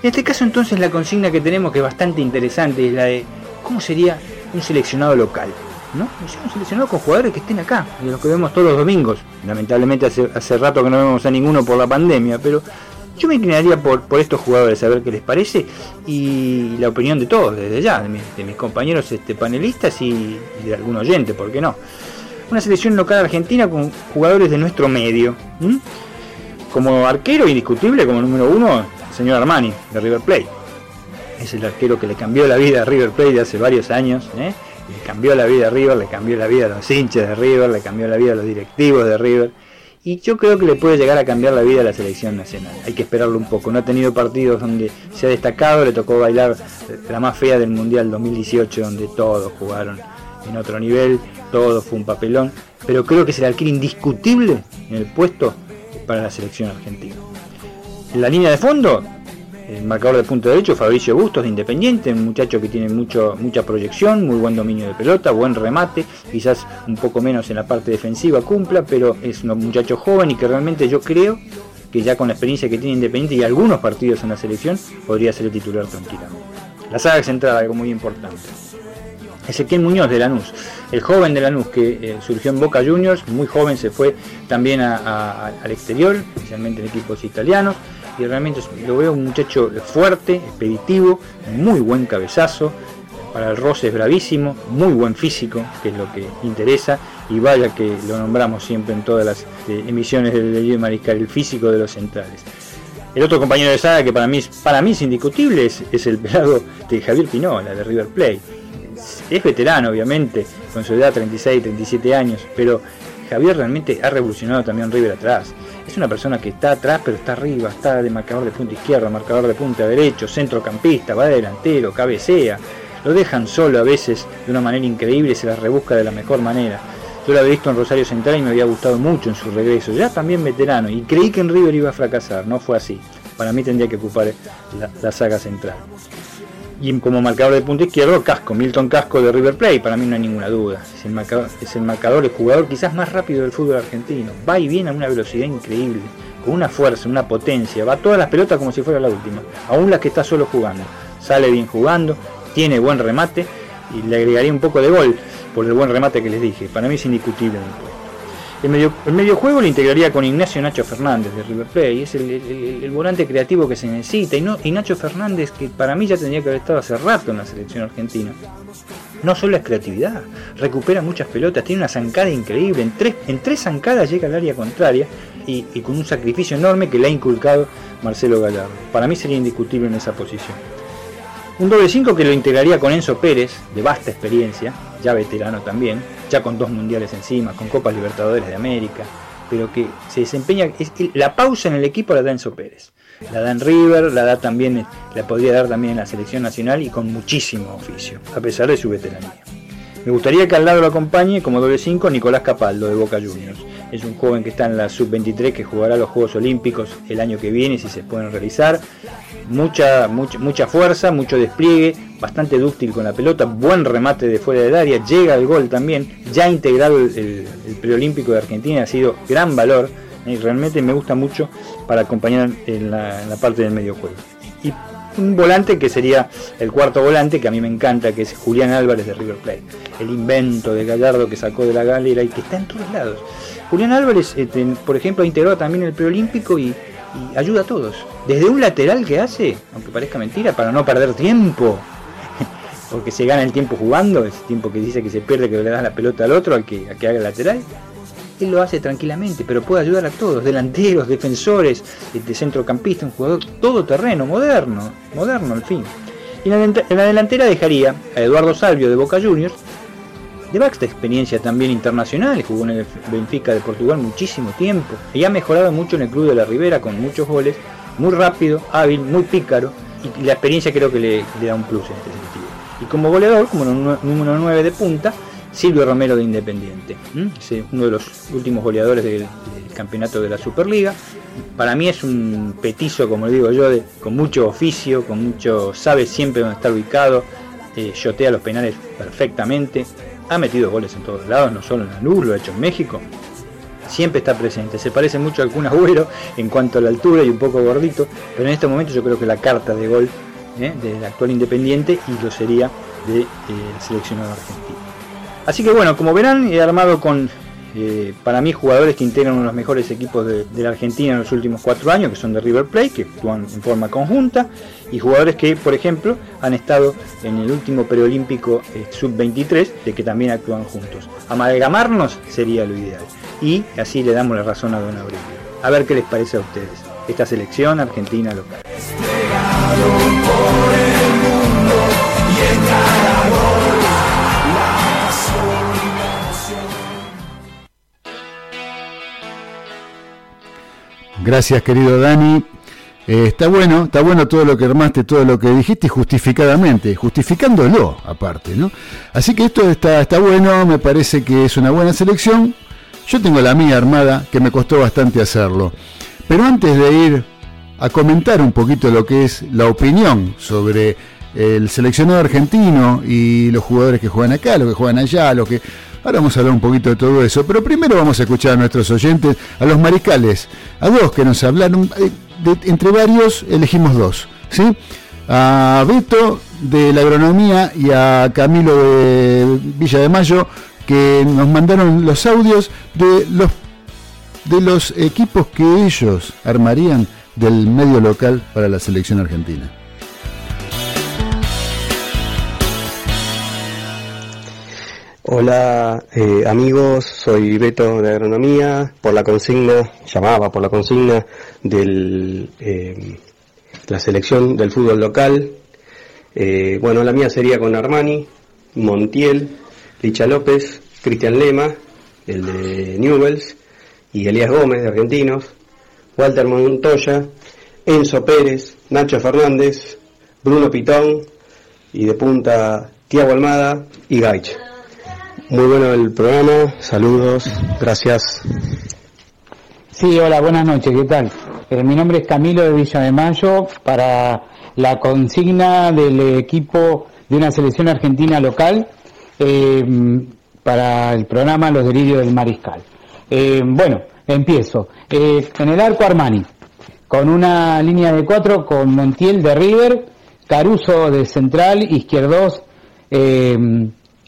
En este caso entonces la consigna que tenemos que es bastante interesante es la de cómo sería un seleccionado local. ¿No? un seleccionado con jugadores que estén acá, de los que vemos todos los domingos. Lamentablemente hace, hace rato que no vemos a ninguno por la pandemia, pero yo me inclinaría por, por estos jugadores, a ver qué les parece y la opinión de todos, desde ya, de mis, compañeros este, panelistas y, de algún oyente, ¿por qué no? Una selección local argentina con jugadores de nuestro medio. Como arquero indiscutible, como número uno, el señor Armani, de River Plate. Es el arquero que le cambió la vida a River Plate de hace varios años. ¿eh? Le cambió la vida a River, le cambió la vida a los hinchas de River, le cambió la vida a los directivos de River. Y yo creo que le puede llegar a cambiar la vida a la selección nacional. Hay que esperarlo un poco. No ha tenido partidos donde se ha destacado, le tocó bailar la más fea del Mundial 2018, donde todos jugaron en otro nivel, todo fue un papelón, pero creo que es el arquero indiscutible en el puesto para la selección argentina. En la línea de fondo, el marcador de punto derecho, Fabricio Bustos de Independiente, un muchacho que tiene mucho, mucha proyección, muy buen dominio de pelota, buen remate, quizás un poco menos en la parte defensiva cumpla, pero es un muchacho joven y que realmente yo creo que ya con la experiencia que tiene Independiente y algunos partidos en la selección, podría ser el titular tranquilamente. La saga central, algo muy importante. Ezequiel Muñoz de Lanús, el joven de Lanús que eh, surgió en Boca Juniors, muy joven se fue también al exterior, especialmente en equipos italianos, y realmente lo veo un muchacho fuerte, expeditivo, muy buen cabezazo, para el roce es bravísimo, muy buen físico, que es lo que interesa, y vaya que lo nombramos siempre en todas las eh, emisiones del Delio Mariscal, el físico de los centrales. El otro compañero de saga que para mí, para mí es indiscutible es, el pelado de Javier Pinola, de River Plate. Es veterano, obviamente, con su edad 36, 37 años, pero Javier realmente ha revolucionado también River atrás. Es una persona que está atrás, pero está arriba, está de marcador de punta izquierda, marcador de punta derecho, centrocampista, va de delantero, cabecea. Lo dejan solo a veces de una manera increíble se la rebusca de la mejor manera. Yo lo había visto en Rosario Central y me había gustado mucho en su regreso, ya también veterano, y creí que en River iba a fracasar, no fue así. Para mí tendría que ocupar la, saga central. Y como marcador de punta izquierdo, Casco, Milton Casco de River Plate, para mí no hay ninguna duda. Es el marcador, es el, jugador quizás más rápido del fútbol argentino. Va y viene a una velocidad increíble, con una fuerza, una potencia. Va todas las pelotas como si fuera la última, aún las que está solo jugando. Sale bien jugando, tiene buen remate y le agregaría un poco de gol por el buen remate que les dije. Para mí es indiscutible el medio, el lo integraría con Ignacio Nacho Fernández de River Plate. Es el, volante creativo que se necesita. Y, no, y Nacho Fernández, que para mí ya tendría que haber estado hace rato en la selección argentina. No solo es creatividad, recupera muchas pelotas, tiene una zancada increíble. En tres, en tres zancadas llega al área contraria y, y con un sacrificio enorme que le ha inculcado Marcelo Gallardo. Para mí sería indiscutible en esa posición. Un doble 5 que lo integraría con Enzo Pérez, de vasta experiencia, ya veterano también, ya con dos mundiales encima, con Copas Libertadores de América, pero que se desempeña, la pausa en el equipo la da Enzo Pérez. La da en River, la da también, la podría dar también en la selección nacional y con muchísimo oficio, a pesar de su veteranía. Me gustaría que al lado lo acompañe como doble 5 Nicolás Capaldo de Boca Juniors. Es un joven que está en la sub-23 que jugará los Juegos Olímpicos el año que viene si se pueden realizar mucha, mucha, mucha fuerza, mucho despliegue, bastante dúctil con la pelota, buen remate de fuera del área, llega al gol también, ya integrado el, preolímpico de Argentina, ha sido gran valor y realmente me gusta mucho para acompañar en la, parte del medio juego. Y un volante que sería el cuarto volante que a mí me encanta, que es Julián Álvarez de River Plate, el invento de Gallardo que sacó de la galera y que está en todos lados. Julián Álvarez, este, por ejemplo, ha integrado también el preolímpico y y ayuda a todos. Desde un lateral que hace, aunque parezca mentira, para no perder tiempo, porque se gana el tiempo jugando, ese tiempo que dice que se pierde que le das la pelota al otro, al que, que haga el lateral, él lo hace tranquilamente, pero puede ayudar a todos, delanteros, defensores, de centrocampista, un jugador todo terreno, moderno, moderno al fin. Y en la delantera dejaría a Eduardo Salvio de Boca Juniors, de vasta experiencia también internacional, jugó en el Benfica de Portugal muchísimo tiempo y ha mejorado mucho en el Club de la Ribera con muchos goles, muy rápido, hábil, muy pícaro y la experiencia creo que le, da un plus en este sentido. Y como goleador, como número 9 de punta, Silvio Romero de Independiente, uno de los últimos goleadores del, campeonato de la Superliga. Para mí es un petizo, como digo yo, con mucho oficio, con mucho, sabe siempre dónde está ubicado, eh, los penales perfectamente, ha metido goles en todos lados, no solo en la luz, lo ha hecho en México. Siempre está presente, se parece mucho al Kun Agüero en cuanto a la altura y un poco gordito, pero en este momento yo creo que la carta de gol ¿eh? del actual Independiente y lo sería del de, eh, seleccionado argentino. Así que bueno, como verán, he armado con eh, para mí jugadores que integran uno de los mejores equipos de, la Argentina en los últimos cuatro años, que son de River Plate, que actúan en forma conjunta, y jugadores que, por ejemplo, han estado en el último preolímpico eh, sub-23, de que también actúan juntos. Amalgamarnos sería lo ideal, y así le damos la razón a Don Aurelio. A ver qué les parece a ustedes, esta selección argentina local. Gracias querido Dani. Eh, está bueno, está bueno todo lo que armaste, todo lo que dijiste justificadamente, justificándolo aparte, ¿no? Así que esto está, está bueno, me parece que es una buena selección. Yo tengo la mía armada, que me costó bastante hacerlo. Pero antes de ir a comentar un poquito lo que es la opinión sobre el seleccionado argentino y los jugadores que juegan acá, los que juegan allá, los que... Ahora vamos a hablar un poquito de todo eso, pero primero vamos a escuchar a nuestros oyentes, a los maricales, a dos que nos hablaron, eh, entre varios elegimos dos, ¿sí? A Beto de la agronomía y a Camilo de Villa de Mayo que nos mandaron los audios de los de los equipos que ellos armarían del medio local para la selección argentina. Hola eh, amigos, soy Beto de Agronomía, por la consigna, llamaba por la consigna de eh, la selección del fútbol local. Eh, bueno, la mía sería con Armani, Montiel, Licha López, Cristian Lema, el de Newells, y Elías Gómez de Argentinos, Walter Montoya, Enzo Pérez, Nacho Fernández, Bruno Pitón y de punta Tiago Almada y Gaich. Muy bueno el programa, saludos, gracias. Sí, hola, buenas noches, ¿qué tal? Eh, mi nombre es Camilo de Villa de Mayo para la consigna del equipo de una selección argentina local eh, para el programa Los Delirios del Mariscal. Eh, bueno, empiezo. en el arco Armani, con una línea de cuatro con Montiel de River, Caruso de central, Izquierdos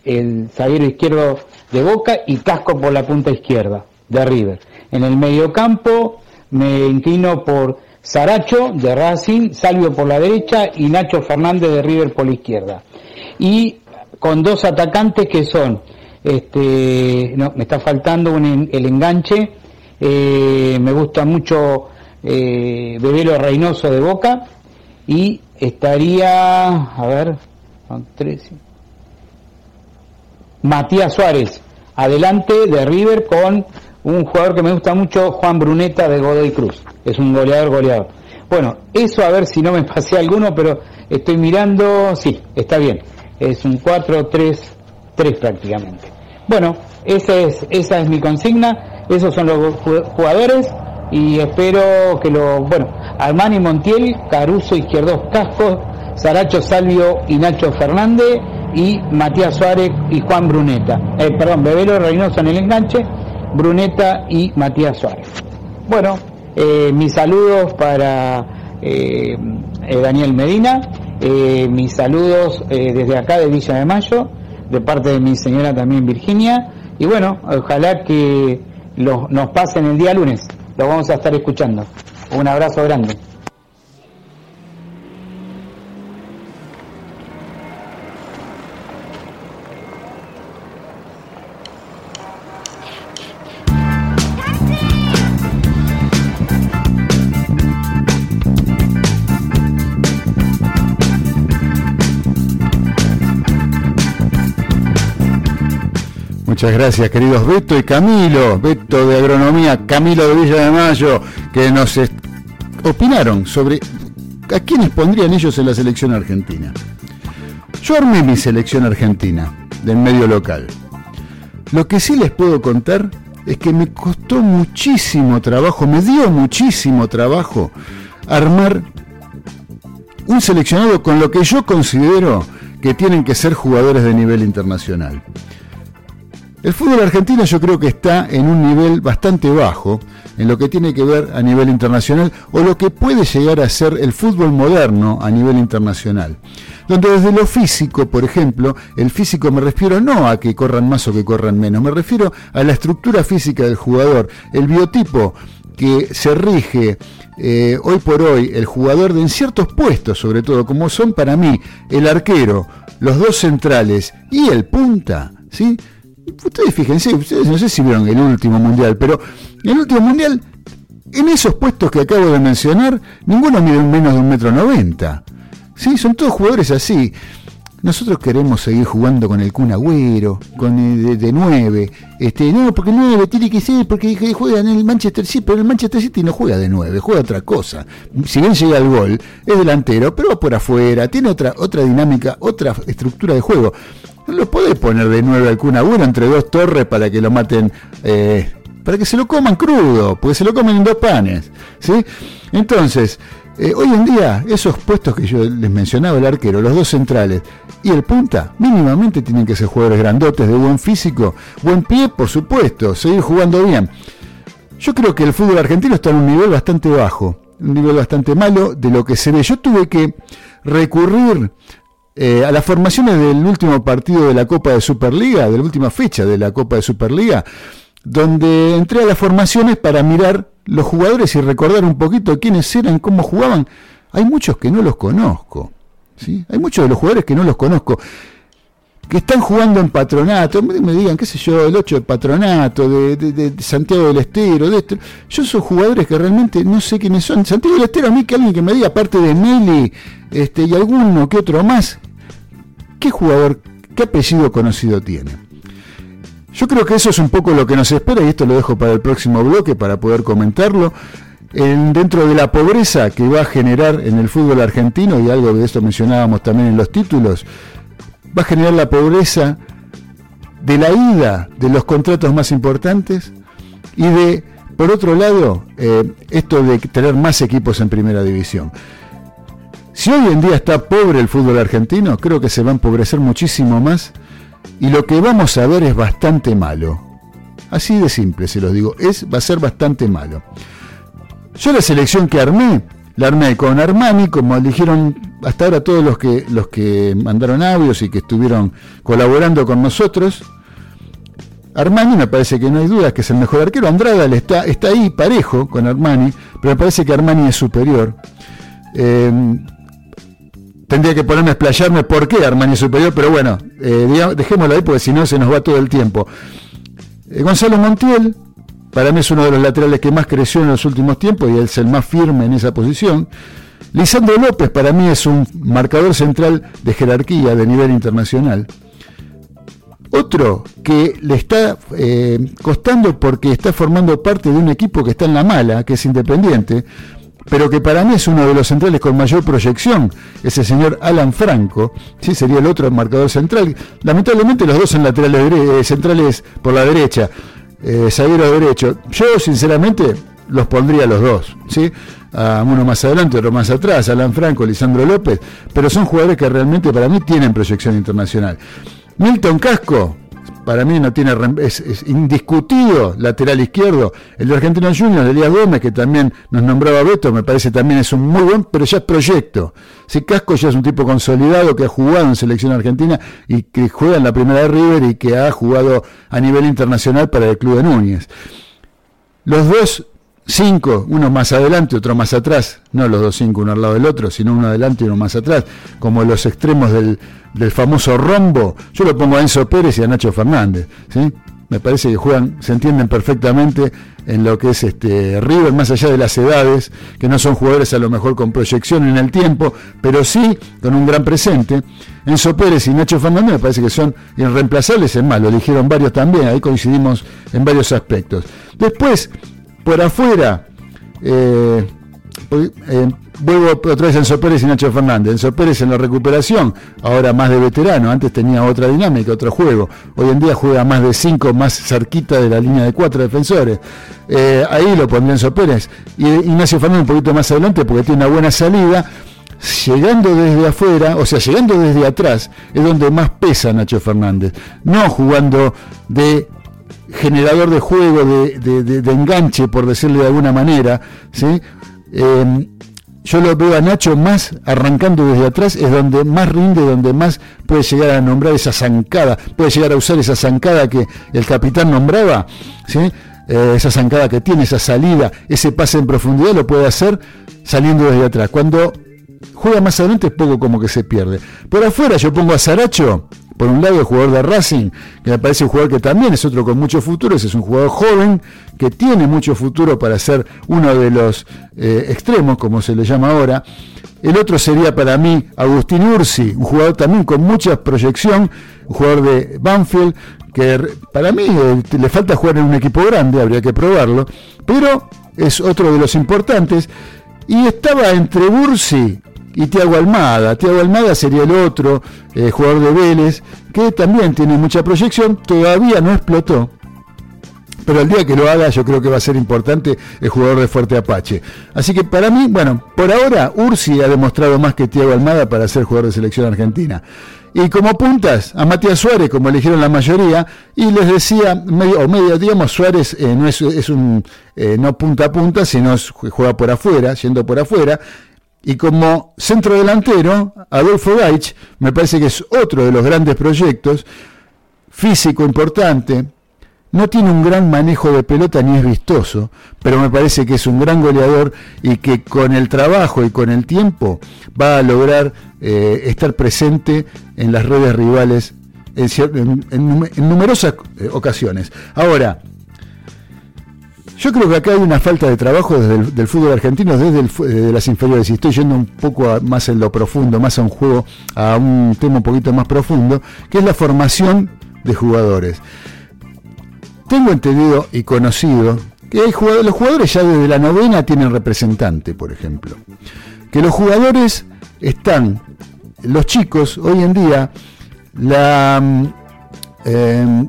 el zaguero izquierdo de Boca y Casco por la punta izquierda de River. En el mediocampo me inclino por Saracho de Racing, Salvio por la derecha y Nacho Fernández de River por la izquierda. Y con dos atacantes que son, este, no, me está faltando el enganche, eh, me gusta mucho eh, Bebelo Reynoso de Boca y estaría, a ver, son tres, Matías Suárez, adelante de River con un jugador que me gusta mucho, Juan Bruneta de Godoy Cruz. Es un goleador, goleador. Bueno, eso a ver si no me pasé alguno, pero estoy mirando, sí, está bien. Es un 4-3-3 prácticamente. Bueno, esa es, esa es mi consigna, esos son los jugadores y espero que lo, bueno, Armani Montiel, Caruso Izquierdos Cascos, Saracho Salvio y Nacho Fernández y Matías Suárez y Juan Bruneta. Eh, perdón, Bebelo Reynoso en el enganche, Bruneta y Matías Suárez. Bueno, eh, mis saludos para eh, Daniel Medina, mis saludos desde acá de Villa de Mayo, de parte de mi señora también Virginia, y bueno, ojalá que nos pasen el día lunes, lo vamos a estar escuchando. Un abrazo grande. Muchas gracias, queridos Beto y Camilo, Beto de Agronomía, Camilo de Villa de Mayo, que nos opinaron sobre a quiénes pondrían ellos en la selección argentina. Yo armé mi selección argentina del medio local. Lo que sí les puedo contar es que me costó muchísimo trabajo, me dio muchísimo trabajo armar un seleccionado con lo que yo considero que tienen que ser jugadores de nivel internacional. El fútbol argentino yo creo que está en un nivel bastante bajo en lo que tiene que ver a nivel internacional o lo que puede llegar a ser el fútbol moderno a nivel internacional. Donde desde lo físico, por ejemplo, el físico me refiero no a que corran más o que corran menos, me refiero a la estructura física del jugador, el biotipo que se rige eh, hoy por hoy el jugador de en ciertos puestos, sobre todo, como son para mí el arquero, los dos centrales y el punta, ¿sí? Ustedes fíjense, ustedes no sé si vieron el último mundial, pero el último mundial, en esos puestos que acabo de mencionar, ninguno mide menos de un metro noventa. ¿Sí? Son todos jugadores así. nosotros queremos seguir jugando con el Kun Agüero, con el de, de 9. Este, no, porque el 9 tiene que ser, porque juega en el Manchester City, pero el Manchester City no juega de 9, juega otra cosa. Si bien llega al gol, es delantero, pero va por afuera, tiene otra, otra dinámica, otra estructura de juego. Lo podés poner de 9 al entre dos torres para que lo maten, eh, para que se lo coman crudo, porque se lo comen en dos panes. ¿sí? Entonces, eh, hoy en día, esos puestos que yo les mencionaba, el arquero, los dos centrales y el punta, mínimamente tienen que ser jugadores grandotes, de buen físico, buen pie, por supuesto, seguir jugando bien. Yo creo que el fútbol argentino está en un nivel bastante bajo, un nivel bastante malo de lo que se ve. Yo tuve que recurrir eh, a las formaciones del último partido de la Copa de Superliga, de la última fecha de la Copa de Superliga, donde entré a las formaciones para mirar los jugadores y recordar un poquito quiénes eran, cómo jugaban. Hay muchos que no los conozco. ¿sí? Hay muchos de los jugadores que no los conozco. Que están jugando en patronato, me, digan, qué sé yo, el 8 de patronato, de, Santiago del Estero, de esto. Yo soy jugadores que realmente no sé quiénes son. Santiago del Estero, a mí que alguien que me diga, aparte de Meli este, y alguno que otro más, ¿qué jugador, qué apellido conocido tiene? Yo creo que eso es un poco lo que nos espera y esto lo dejo para el próximo bloque para poder comentarlo. En, dentro de la pobreza que va a generar en el fútbol argentino, y algo de esto mencionábamos también en los títulos, va a generar la pobreza de la ida de los contratos más importantes y de, por otro lado, eh, esto de tener más equipos en primera división. Si hoy en día está pobre el fútbol argentino, creo que se va a empobrecer muchísimo más y lo que vamos a ver es bastante malo. Así de simple se los digo, es, va a ser bastante malo. Yo la selección que armé, la armé con Armani, como eligieron hasta ahora todos los que, los que mandaron audios y que estuvieron colaborando con nosotros. Armani me parece que no hay dudas que es el mejor arquero. Andrada está, está ahí parejo con Armani, pero me parece que Armani es superior. Eh, tendría que ponerme a explayarme por qué Armani superior, pero bueno, eh, dejémoslo ahí porque si no se nos va todo el tiempo. Eh, Gonzalo Montiel, para mí es uno de los laterales que más creció en los últimos tiempos y es el más firme en esa posición. Lisandro López para mí es un marcador central de jerarquía de nivel internacional. Otro que le está eh, costando porque está formando parte de un equipo que está en la mala, que es independiente, pero que para mí es uno de los centrales con mayor proyección, ese señor Alan Franco, ¿sí? sería el otro marcador central. Lamentablemente los dos son laterales eh, centrales por la derecha, eh, zaguero derecho. Yo sinceramente los pondría los dos, ¿sí? Uno más adelante, otro más atrás, Alan Franco, Lisandro López, pero son jugadores que realmente para mí tienen proyección internacional. Milton Casco, para mí no tiene es, es, indiscutido lateral izquierdo. El de Argentino Juniors, Elías Gómez, que también nos nombraba Beto, me parece también es un muy buen, pero ya es proyecto. Si Casco ya es un tipo consolidado que ha jugado en selección argentina y que juega en la primera de River y que ha jugado a nivel internacional para el Club de Núñez. Los dos cinco, uno más adelante, otro más atrás, no los dos cinco uno al lado del otro, sino uno adelante y uno más atrás, como los extremos del, del famoso rombo, yo lo pongo a Enzo Pérez y a Nacho Fernández, ¿sí? Me parece que juegan, se entienden perfectamente en lo que es este River, más allá de las edades, que no son jugadores a lo mejor con proyección en el tiempo, pero sí con un gran presente. Enzo Pérez y Nacho Fernández me parece que son irreemplazables en mal, lo eligieron varios también, ahí coincidimos en varios aspectos. Después, por afuera, eh, eh, vuelvo otra vez a Enzo Pérez y Nacho Fernández. Enzo Pérez en la recuperación, ahora más de veterano, antes tenía otra dinámica, otro juego. Hoy en día juega más de cinco, más cerquita de la línea de cuatro defensores. Eh, ahí lo pondría Enzo Pérez. Y Ignacio Fernández un poquito más adelante porque tiene una buena salida. Llegando desde afuera, o sea, llegando desde atrás, es donde más pesa Nacho Fernández. No jugando de generador de juego, de, de, de, enganche, por decirlo de alguna manera, ¿sí? Eh, yo lo veo a Nacho más arrancando desde atrás, es donde más rinde, donde más puede llegar a nombrar esa zancada, puede llegar a usar esa zancada que el capitán nombraba, ¿sí? eh, esa zancada que tiene, esa salida, ese pase en profundidad lo puede hacer saliendo desde atrás. Cuando juega más adelante es poco como que se pierde. Por afuera yo pongo a Saracho, por un lado el jugador de Racing, que me parece un jugador que también es otro con mucho futuro, ese es un jugador joven que tiene mucho futuro para ser uno de los eh, extremos, como se le llama ahora. El otro sería para mí Agustín Ursi, un jugador también con mucha proyección, un jugador de Banfield, que para mí eh, le falta jugar en un equipo grande, habría que probarlo, pero es otro de los importantes. Y estaba entre Ursi y Tiago Almada. Tiago Almada sería el otro eh, jugador de Vélez, que también tiene mucha proyección, todavía no explotó pero el día que lo haga yo creo que va a ser importante el jugador de Fuerte Apache. Así que para mí, bueno, por ahora Ursi ha demostrado más que Tiago Almada para ser jugador de selección argentina. Y como puntas, a Matías Suárez, como eligieron la mayoría, y les decía, medio, o medio, digamos, Suárez eh, no es, un, eh, no punta a punta, sino juega por afuera, yendo por afuera, y como centro delantero, Adolfo Gaich, me parece que es otro de los grandes proyectos, físico importante, no tiene un gran manejo de pelota ni es vistoso, pero me parece que es un gran goleador y que con el trabajo y con el tiempo va a lograr eh, estar presente en las redes rivales en, numerosas eh, ocasiones. Ahora, yo creo que acá hay una falta de trabajo desde el del fútbol argentino, desde, las inferiores, y estoy yendo un poco más en lo profundo, más a un juego, a un tema un poquito más profundo, que es la formación de jugadores. Tengo entendido y conocido que los jugadores ya desde la novena tienen representante, por ejemplo. Que los jugadores están, los chicos hoy en día, em,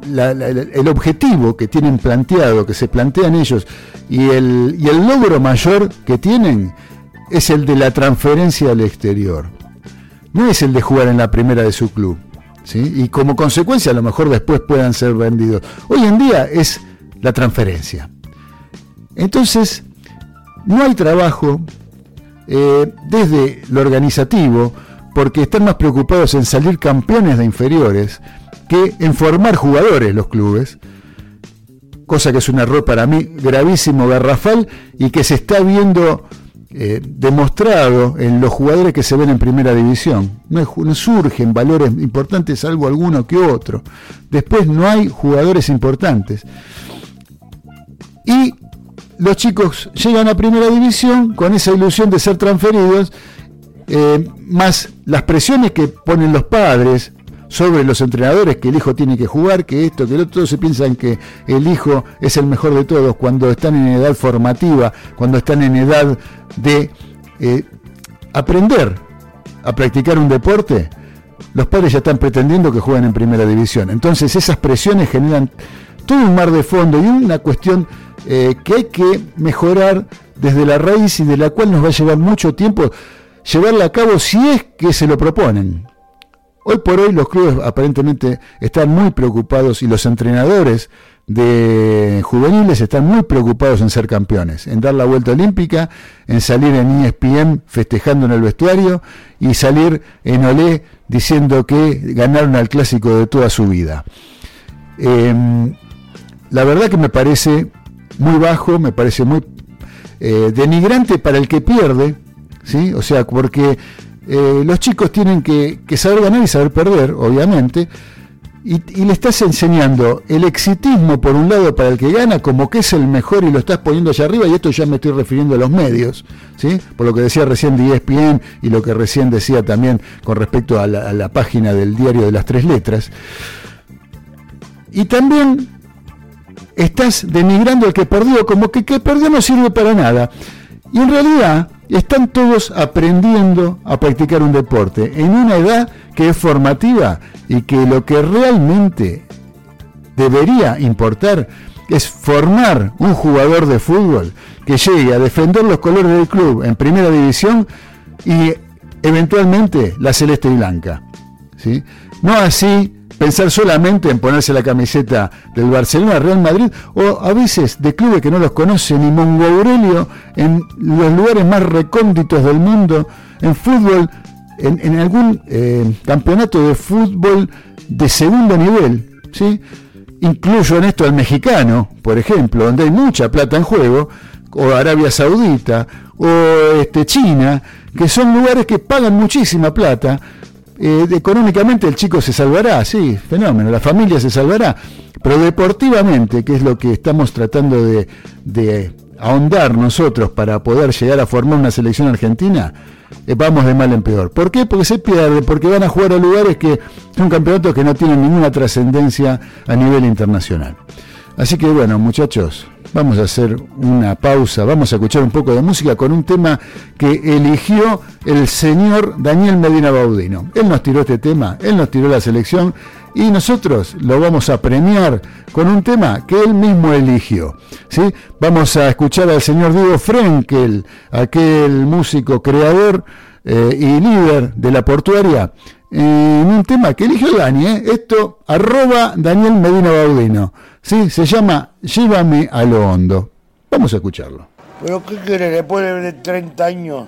el objetivo que tienen planteado, que se plantean ellos, y el, logro mayor que tienen es el de la transferencia al exterior. No es el de jugar en la primera de su club y como consecuencia a lo mejor después puedan ser vendidos. Hoy en día es la transferencia. Entonces, no hay trabajo eh, desde lo organizativo, porque están más preocupados en salir campeones de inferiores que en formar jugadores los clubes, cosa que es un error para mí gravísimo, garrafal, y que se está viendo eh, demostrado en los jugadores que se ven en primera división. No, surgen valores importantes, salvo alguno que otro. Después no hay jugadores importantes. Y los chicos llegan a primera división con esa ilusión de ser transferidos, eh, más las presiones que ponen los padres, sobre los entrenadores que el hijo tiene que jugar, que esto, que lo otro, se piensan que el hijo es el mejor de todos cuando están en edad formativa, cuando están en edad de eh, aprender a practicar un deporte, los padres ya están pretendiendo que jueguen en primera división. Entonces esas presiones generan todo un mar de fondo y una cuestión eh, que hay que mejorar desde la raíz y de la cual nos va a llevar mucho tiempo llevarla a cabo si es que se lo proponen. Hoy por hoy los clubes aparentemente están muy preocupados y los entrenadores de juveniles están muy preocupados en ser campeones, en dar la vuelta olímpica, en salir en ESPN festejando en el vestuario y salir en Olé diciendo que ganaron al clásico de toda su vida. Em, la verdad que me parece muy bajo, me parece muy eh, denigrante para el que pierde, ¿sí? O sea, porque eh, los chicos tienen que, saber ganar y saber perder, obviamente, y, le estás enseñando el exitismo por un lado para el que gana como que es el mejor y lo estás poniendo allá arriba, y esto ya me estoy refiriendo a los medios, ¿sí? por lo que decía recién de ESPN y lo que recién decía también con respecto a la, página del diario de las tres letras. Y también estás denigrando al que perdió como que que perdió no sirve para nada. Y en realidad están todos aprendiendo a practicar un deporte en una edad que es formativa y que lo que realmente debería importar es formar un jugador de fútbol que llegue a defender los colores del club en primera división y eventualmente la celeste y blanca. ¿sí? No así pensar solamente en ponerse la camiseta del Barcelona, Real Madrid, o a veces de clubes que no los conocen, y Mongo Aurelio en los lugares más recónditos del mundo, en fútbol, en, algún eh, campeonato de fútbol de segundo nivel, ¿sí? Incluyo en esto al mexicano, por ejemplo, donde hay mucha plata en juego, o Arabia Saudita, o este, China, que son lugares que pagan muchísima plata, eh, económicamente el chico se salvará, sí, fenómeno, la familia se salvará, pero deportivamente, que es lo que estamos tratando de, ahondar nosotros para poder llegar a formar una selección argentina, eh, vamos de mal en peor. ¿Por qué? Porque se pierde, porque van a jugar a lugares que son campeonatos que no tienen ninguna trascendencia a nivel internacional. Así que bueno, muchachos, vamos a hacer una pausa, vamos a escuchar un poco de música con un tema que eligió el señor Daniel Medina Baudino. Él nos tiró este tema, él nos tiró la selección y nosotros lo vamos a premiar con un tema que él mismo eligió. ¿sí? Vamos a escuchar al señor Diego Frenkel, aquel músico creador eh, y líder de la portuaria, en un tema que eligió Dani, ¿eh? esto arroba Daniel Medina Baudino. ¿Sí? Se llama Llévame a lo hondo. Vamos a escucharlo. ¿Pero qué querés después de 30 años?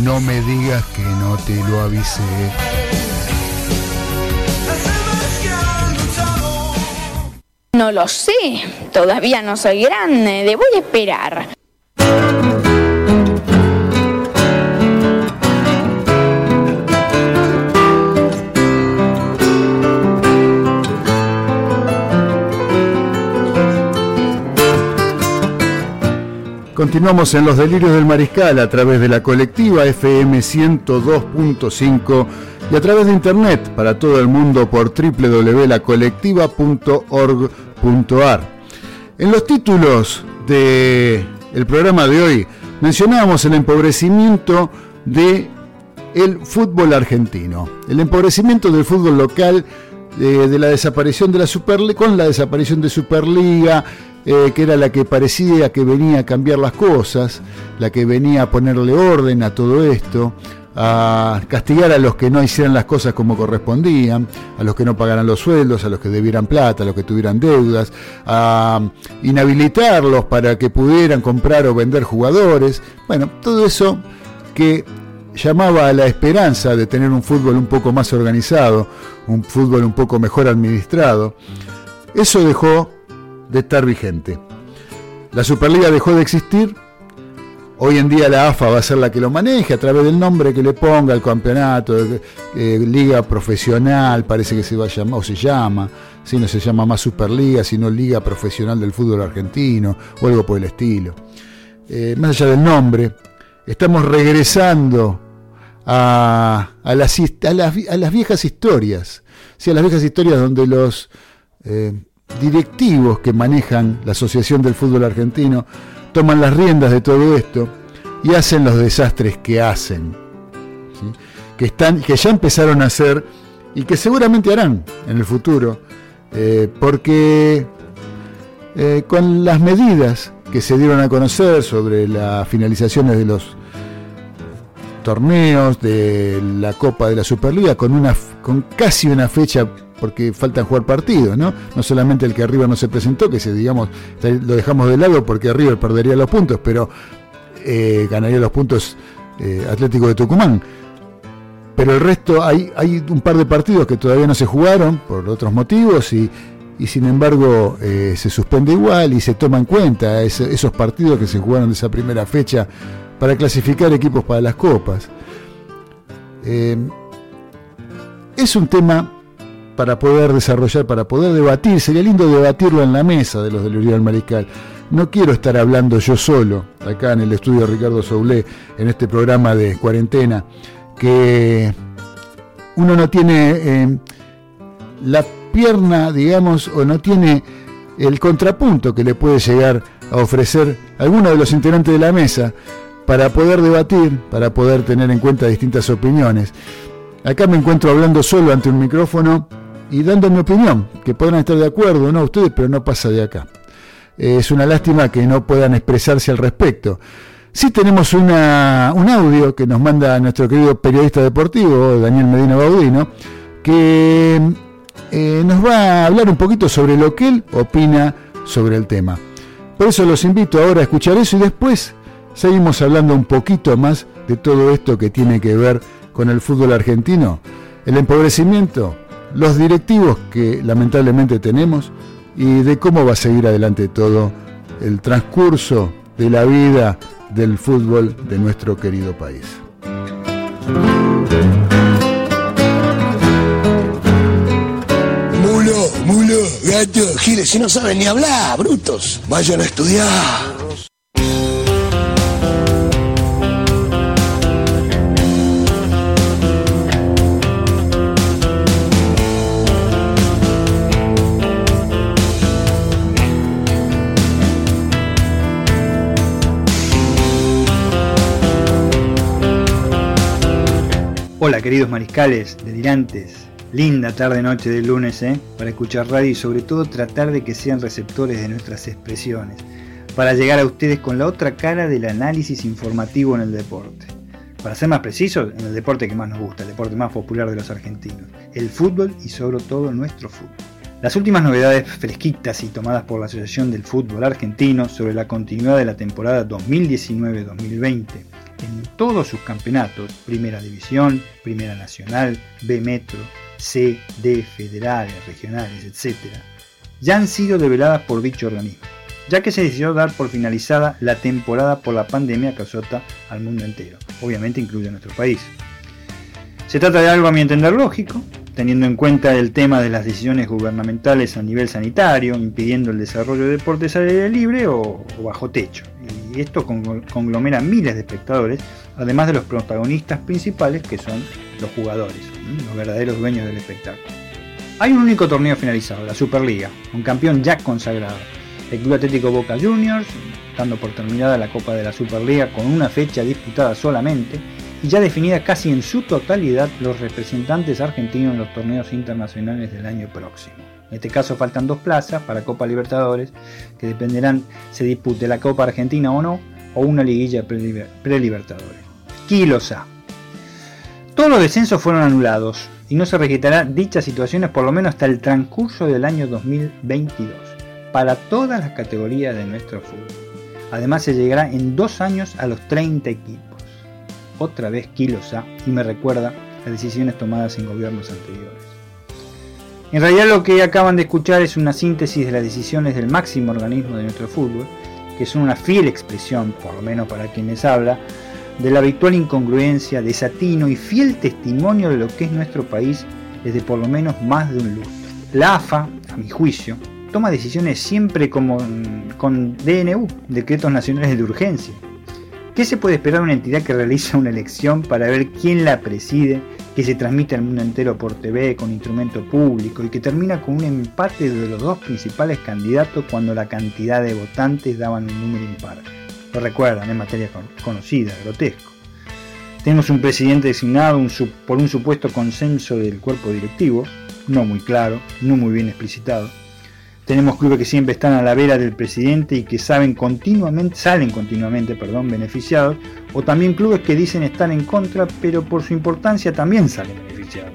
No me digas que no te lo avisé. No lo sé, todavía no soy grande, debo esperar. Continuamos en los delirios del mariscal a través de la colectiva FM 102.5 y a través de internet para todo el mundo por www.lacolectiva.org.ar. En los títulos del el programa de hoy mencionábamos el empobrecimiento de el fútbol argentino, el empobrecimiento del fútbol local de, de la desaparición de la Superliga, con la desaparición de Superliga, eh, que era la que parecía que venía a cambiar las cosas, la que venía a ponerle orden a todo esto, a castigar a los que no hicieran las cosas como correspondían, a los que no pagaran los sueldos, a los que debieran plata, a los que tuvieran deudas, a inhabilitarlos para que pudieran comprar o vender jugadores. Bueno, todo eso que llamaba a la esperanza de tener un fútbol un poco más organizado, un fútbol un poco mejor administrado, eso dejó de estar vigente. La Superliga dejó de existir. Hoy en día la AFA va a ser la que lo maneje a través del nombre que le ponga al campeonato, eh, liga profesional, parece que se va a llamar, o se llama, si no se llama más Superliga, sino Liga Profesional del Fútbol Argentino, o algo por el estilo. Eh, más allá del nombre, estamos regresando a, las, viejas historias, a las viejas historias donde los eh, directivos que manejan la Asociación del Fútbol Argentino toman las riendas de todo esto y hacen los desastres que hacen, que, están, que ya empezaron a hacer y que seguramente harán en el futuro, eh, porque eh, con las medidas que se dieron a conocer sobre las finalizaciones de los torneos de la Copa de la Superliga, con, una, con casi una fecha porque faltan jugar partidos, ¿no? No solamente el que River no se presentó, que se digamos, lo dejamos de lado porque River perdería los puntos, pero eh, ganaría los puntos eh, Atlético de Tucumán. Pero el resto, hay, hay un par de partidos que todavía no se jugaron por otros motivos y, sin embargo eh, se suspende igual y se toma en cuenta esos partidos que se jugaron de esa primera fecha para clasificar equipos para las copas. es un tema para poder desarrollar, para poder debatir. Sería lindo debatirlo en la mesa de los del Uriel Mariscal. No quiero estar hablando yo solo, acá en el estudio Ricardo Soulé, en este programa de cuarentena, que uno no tiene eh, la pierna, digamos, o no tiene el contrapunto que le puede llegar a ofrecer alguno de los integrantes de la mesa para poder debatir, para poder tener en cuenta distintas opiniones. Acá me encuentro hablando solo ante un micrófono y dando mi opinión, que podrán estar de acuerdo o no ustedes, pero no pasa de acá. Es una lástima que no puedan expresarse al respecto. Sí tenemos una, un audio que nos manda nuestro querido periodista deportivo, Daniel Medina Baudino, que eh, nos va a hablar un poquito sobre lo que él opina sobre el tema. Por eso los invito ahora a escuchar eso y después seguimos hablando un poquito más de todo esto que tiene que ver con el fútbol argentino, el empobrecimiento los directivos que lamentablemente tenemos y de cómo va a seguir adelante todo el transcurso de la vida del fútbol de nuestro querido país. Mulo, mulo, gato, giles, si no saben ni hablar, brutos, vayan a estudiar. Hola queridos mariscales, delirantes, linda tarde noche del lunes, ¿eh? Para escuchar radio y sobre todo tratar de que sean receptores de nuestras expresiones, para llegar a ustedes con la otra cara del análisis informativo en el deporte. Para ser más precisos, en el deporte que más nos gusta, el deporte más popular de los argentinos, el fútbol y sobre todo nuestro fútbol. Las últimas novedades fresquitas y tomadas por la Asociación del Fútbol Argentino sobre la continuidad de la temporada 2019-2020 en todos sus campeonatos, Primera División, Primera Nacional, B Metro, C, D, Federales, Regionales, etc., ya han sido develadas por dicho organismo, ya que se decidió dar por finalizada la temporada por la pandemia que azota al mundo entero, obviamente incluye a nuestro país. Se trata de algo a mi entender lógico, teniendo en cuenta el tema de las decisiones gubernamentales a nivel sanitario, impidiendo el desarrollo de deportes al aire libre o, o bajo techo. Y esto con- conglomera miles de espectadores, además de los protagonistas principales que son los jugadores, los verdaderos dueños del espectáculo. Hay un único torneo finalizado, la Superliga, un campeón ya consagrado. El Club Atlético Boca Juniors, dando por terminada la Copa de la Superliga con una fecha disputada solamente y ya definida casi en su totalidad los representantes argentinos en los torneos internacionales del año próximo. En este caso faltan dos plazas para Copa Libertadores, que dependerán se dispute la Copa Argentina o no, o una liguilla preliber- prelibertadores. Kilos A. Todos los descensos fueron anulados y no se registrará dichas situaciones por lo menos hasta el transcurso del año 2022 para todas las categorías de nuestro fútbol. Además se llegará en dos años a los 30 equipos. Otra vez kilos A y me recuerda las decisiones tomadas en gobiernos anteriores. En realidad lo que acaban de escuchar es una síntesis de las decisiones del máximo organismo de nuestro fútbol, que son una fiel expresión, por lo menos para quienes habla, de la habitual incongruencia, desatino y fiel testimonio de lo que es nuestro país desde por lo menos más de un lustro. La AFA, a mi juicio, toma decisiones siempre como mm, con DNU, decretos nacionales de urgencia. ¿Qué se puede esperar de una entidad que realiza una elección para ver quién la preside, que se transmite al mundo entero por TV con instrumento público y que termina con un empate de los dos principales candidatos cuando la cantidad de votantes daban un número impar? Lo recuerdan, es materia con- conocida, grotesco. Tenemos un presidente designado por un supuesto consenso del cuerpo directivo, no muy claro, no muy bien explicitado. Tenemos clubes que siempre están a la vera del presidente y que saben continuamente, salen continuamente, perdón, beneficiados, o también clubes que dicen estar en contra, pero por su importancia también salen beneficiados.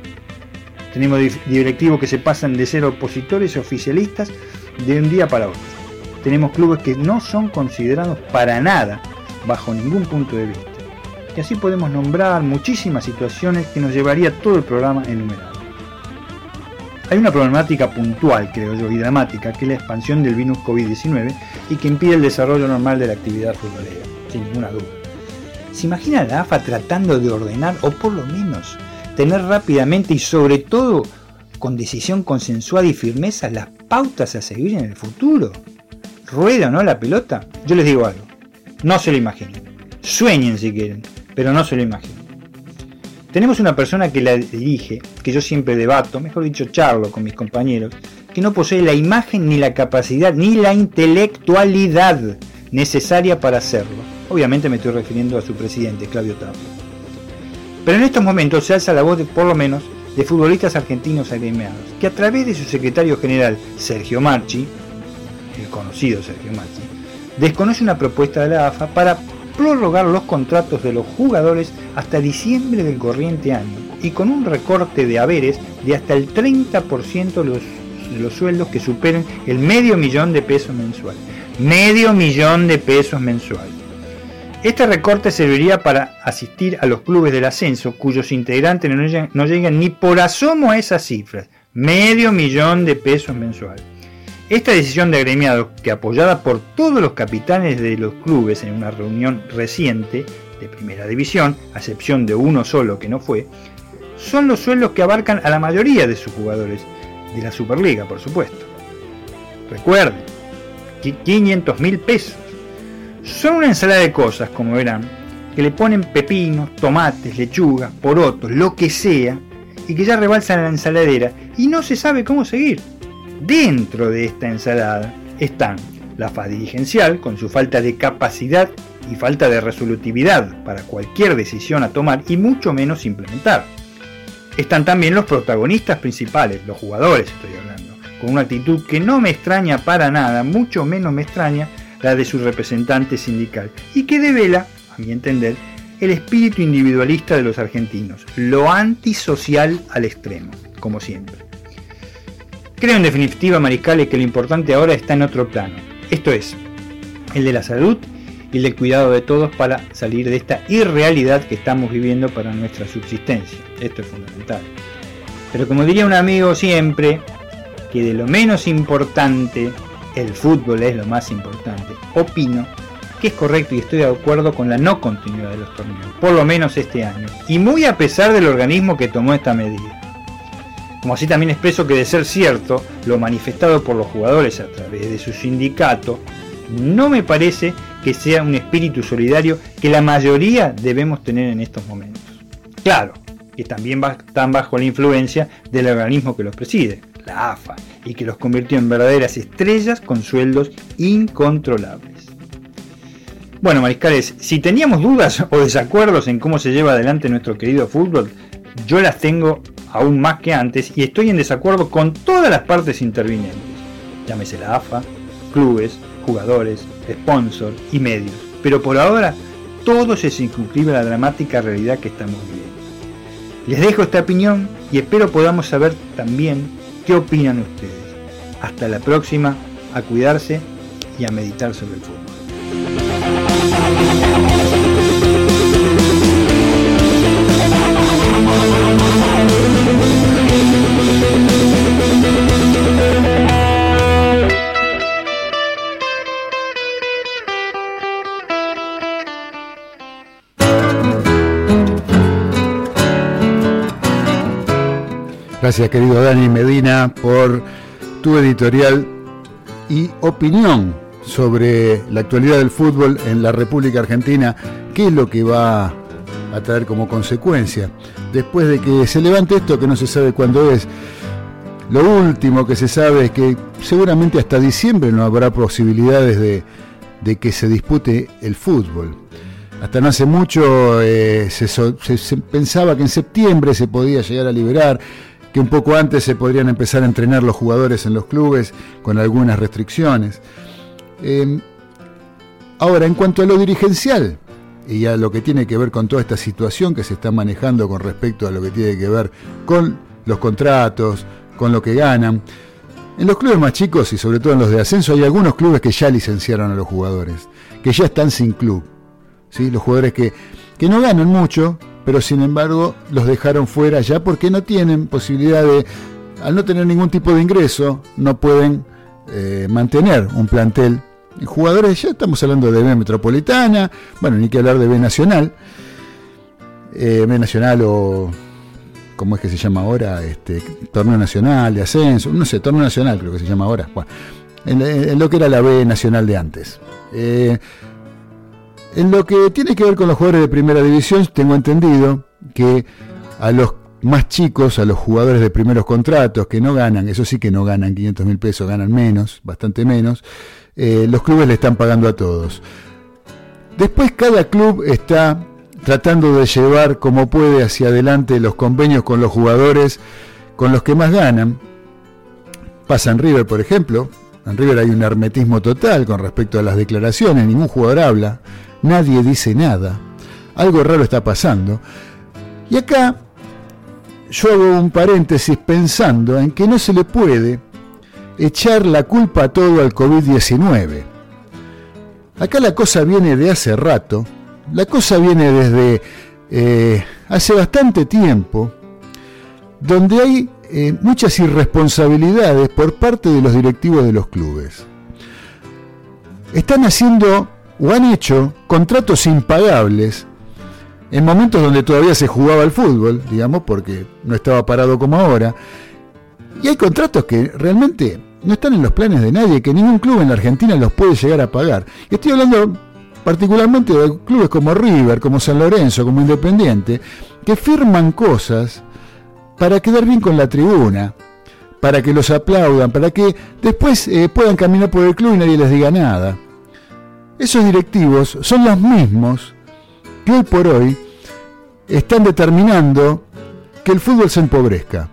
Tenemos di- directivos que se pasan de ser opositores a oficialistas de un día para otro. Tenemos clubes que no son considerados para nada bajo ningún punto de vista. Y así podemos nombrar muchísimas situaciones que nos llevaría todo el programa enumerado. Hay una problemática puntual, creo yo, y dramática, que es la expansión del virus COVID-19 y que impide el desarrollo normal de la actividad futbolera, sin ninguna duda. ¿Se imagina la AFA tratando de ordenar, o por lo menos tener rápidamente y sobre todo con decisión consensuada y firmeza las pautas a seguir en el futuro? ¿Rueda o no la pelota? Yo les digo algo, no se lo imaginen. Sueñen si quieren, pero no se lo imaginen. Tenemos una persona que la dirige, que yo siempre debato, mejor dicho charlo con mis compañeros, que no posee la imagen ni la capacidad ni la intelectualidad necesaria para hacerlo. Obviamente me estoy refiriendo a su presidente, Claudio Tapia. Pero en estos momentos se alza la voz por lo menos, de futbolistas argentinos agremiados, que a través de su secretario general, Sergio Marchi, el conocido Sergio Marchi, desconoce una propuesta de la AFA para prorrogar los contratos de los jugadores hasta diciembre del corriente año y con un recorte de haberes de hasta el 30% de los, de los sueldos que superen el medio millón de pesos mensual. Medio millón de pesos mensual. Este recorte serviría para asistir a los clubes del ascenso cuyos integrantes no llegan, no llegan ni por asomo a esas cifras. Medio millón de pesos mensual. Esta decisión de agremiados, que apoyada por todos los capitanes de los clubes en una reunión reciente de primera división, a excepción de uno solo que no fue, son los sueldos que abarcan a la mayoría de sus jugadores, de la Superliga, por supuesto. Recuerden, 500 mil pesos. Son una ensalada de cosas, como verán, que le ponen pepinos, tomates, lechugas, porotos, lo que sea, y que ya rebalsan la ensaladera y no se sabe cómo seguir. Dentro de esta ensalada están la faz dirigencial, con su falta de capacidad y falta de resolutividad para cualquier decisión a tomar y mucho menos implementar. Están también los protagonistas principales, los jugadores estoy hablando, con una actitud que no me extraña para nada, mucho menos me extraña la de su representante sindical, y que devela, a mi entender, el espíritu individualista de los argentinos, lo antisocial al extremo, como siempre. Creo en definitiva, Mariscales, que lo importante ahora está en otro plano, esto es, el de la salud y el del cuidado de todos para salir de esta irrealidad que estamos viviendo para nuestra subsistencia. Esto es fundamental. Pero como diría un amigo siempre, que de lo menos importante, el fútbol es lo más importante, opino que es correcto y estoy de acuerdo con la no continuidad de los torneos, por lo menos este año, y muy a pesar del organismo que tomó esta medida. Como así también expreso que de ser cierto, lo manifestado por los jugadores a través de su sindicato, no me parece que sea un espíritu solidario que la mayoría debemos tener en estos momentos. Claro, que también están bajo la influencia del organismo que los preside, la AFA, y que los convirtió en verdaderas estrellas con sueldos incontrolables. Bueno, Mariscales, si teníamos dudas o desacuerdos en cómo se lleva adelante nuestro querido fútbol, yo las tengo aún más que antes y estoy en desacuerdo con todas las partes intervinientes. Llámese la AFA, clubes, jugadores, sponsors y medios. Pero por ahora todo se circunscribe a la dramática realidad que estamos viviendo. Les dejo esta opinión y espero podamos saber también qué opinan ustedes. Hasta la próxima, a cuidarse y a meditar sobre el fútbol. Gracias querido Dani Medina por tu editorial y opinión sobre la actualidad del fútbol en la República Argentina, qué es lo que va a traer como consecuencia. Después de que se levante esto que no se sabe cuándo es, lo último que se sabe es que seguramente hasta diciembre no habrá posibilidades de, que se dispute el fútbol. Hasta no hace mucho eh, se pensaba que en septiembre se podía llegar a liberar que un poco antes se podrían empezar a entrenar los jugadores en los clubes con algunas restricciones. Em, ahora, en cuanto a lo dirigencial y a lo que tiene que ver con toda esta situación que se está manejando con respecto a lo que tiene que ver con los contratos, con lo que ganan, en los clubes más chicos y sobre todo en los de ascenso hay algunos clubes que ya licenciaron a los jugadores, que ya están sin club. ¿sí? Los jugadores que, que no ganan mucho, pero sin embargo los dejaron fuera ya porque no tienen posibilidad de, al no tener ningún tipo de ingreso, no pueden eh, mantener un plantel. Jugadores, ya estamos hablando de B Metropolitana, bueno, ni que hablar de B Nacional, eh, B Nacional o, ¿cómo es que se llama ahora? Este, torneo Nacional de Ascenso, no sé, Torneo Nacional creo que se llama ahora, en, lo que era la B Nacional de antes. Eh, en lo que tiene que ver con los jugadores de primera división, tengo entendido que a los más chicos, a los jugadores de primeros contratos que no ganan, eso sí que no ganan 500 mil pesos, ganan menos, bastante menos, eh, los clubes le están pagando a todos. Después cada club está tratando de llevar como puede hacia adelante los convenios con los jugadores con los que más ganan. Pasa en River, por ejemplo. En River hay un hermetismo total con respecto a las declaraciones, ningún jugador habla nadie dice nada, algo raro está pasando. Y acá yo hago un paréntesis pensando en que no se le puede echar la culpa a todo al COVID-19. Acá la cosa viene de hace rato, la cosa viene desde eh, hace bastante tiempo, donde hay eh, muchas irresponsabilidades por parte de los directivos de los clubes. Están haciendo o han hecho contratos impagables en momentos donde todavía se jugaba el fútbol, digamos, porque no estaba parado como ahora. Y hay contratos que realmente no están en los planes de nadie, que ningún club en la Argentina los puede llegar a pagar. Y estoy hablando particularmente de clubes como River, como San Lorenzo, como Independiente, que firman cosas para quedar bien con la tribuna, para que los aplaudan, para que después eh, puedan caminar por el club y nadie les diga nada esos directivos son los mismos que hoy por hoy están determinando que el fútbol se empobrezca.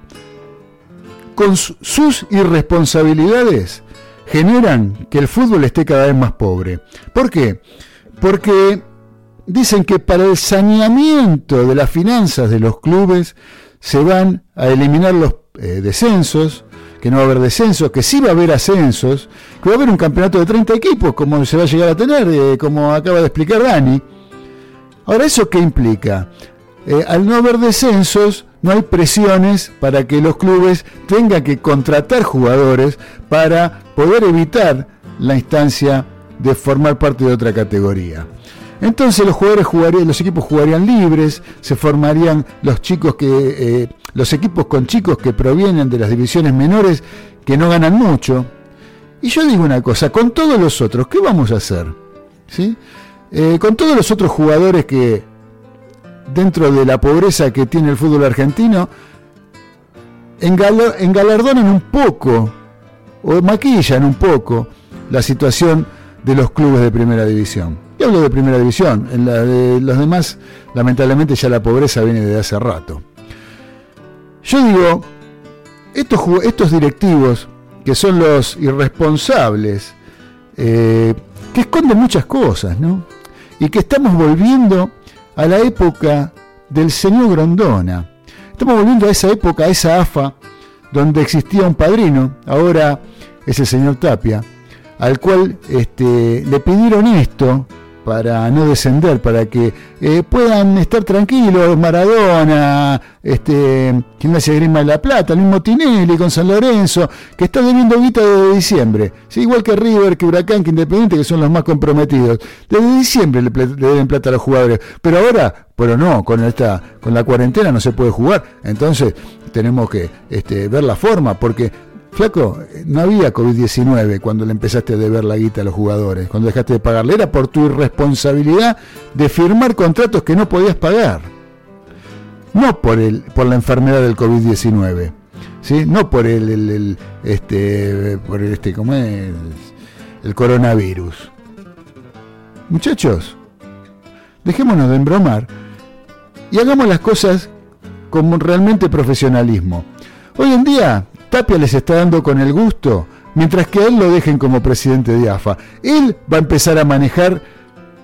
Con sus irresponsabilidades generan que el fútbol esté cada vez más pobre. ¿Por qué? Porque dicen que para el saneamiento de las finanzas de los clubes se van a eliminar los eh, descensos, que no va a haber descensos, que sí va a haber ascensos, que va a haber un campeonato de 30 equipos, como se va a llegar a tener, eh, como acaba de explicar Dani. Ahora, ¿eso qué implica? eh, al no haber descensos, no hay presiones para que los clubes tengan que contratar jugadores para poder evitar la instancia de formar parte de otra categoría. Entonces los jugadores jugarían, los equipos jugarían libres, se formarían los chicos que, eh, los equipos con chicos que provienen de las divisiones menores que no ganan mucho. Y yo digo una cosa, con todos los otros, ¿qué vamos a hacer? ¿Sí? Eh, con todos los otros jugadores que dentro de la pobreza que tiene el fútbol argentino, engalardonan un poco o maquillan un poco la situación de los clubes de primera división. Y hablo de primera división, en la de los demás, lamentablemente ya la pobreza viene de hace rato. Yo digo, estos, estos directivos, que son los irresponsables, eh, que esconden muchas cosas, ¿no? Y que estamos volviendo a la época del señor Grondona. Estamos volviendo a esa época, a esa AFA, donde existía un padrino, ahora es el señor Tapia, al cual este, le pidieron esto para no descender, para que eh, puedan estar tranquilos, Maradona, este, Gimnasia Grima de la Plata, el mismo Tinelli con San Lorenzo, que está debiendo guita desde diciembre, ¿sí? igual que River, que Huracán, que Independiente, que son los más comprometidos. Desde diciembre le, deben plata a los jugadores, pero ahora, pero no, con esta, con la cuarentena no se puede jugar, entonces tenemos que este, ver la forma, porque Flaco, no había COVID-19 cuando le empezaste a deber la guita a los jugadores, cuando dejaste de pagarle. Era por tu irresponsabilidad de firmar contratos que no podías pagar. No por, el, por la enfermedad del COVID-19. ¿sí? No por el, este, por el, este, ¿cómo es? el coronavirus. Muchachos, dejémonos de embromar y hagamos las cosas con realmente profesionalismo. Hoy en día Tapia les está dando con el gusto, mientras que a él lo dejen como presidente de AFA. Él va a empezar a manejar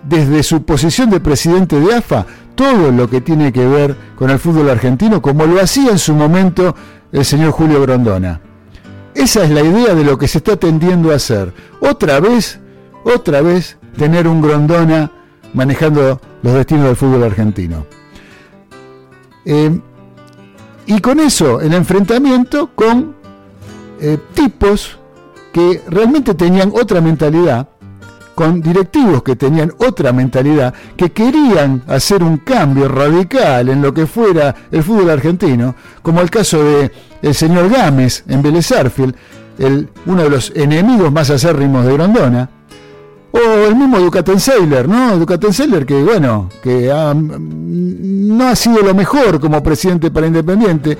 desde su posición de presidente de AFA todo lo que tiene que ver con el fútbol argentino, como lo hacía en su momento el señor Julio Grondona. Esa es la idea de lo que se está tendiendo a hacer. Otra vez, otra vez, tener un Grondona manejando los destinos del fútbol argentino. Eh, y con eso, el enfrentamiento con eh, tipos que realmente tenían otra mentalidad, con directivos que tenían otra mentalidad, que querían hacer un cambio radical en lo que fuera el fútbol argentino, como el caso de el señor Gámez en Vélez el, uno de los enemigos más acérrimos de Grondona, o el mismo Ducatenseller, ¿no? Ducatenseller que, bueno, que no ha sido lo mejor como presidente para Independiente,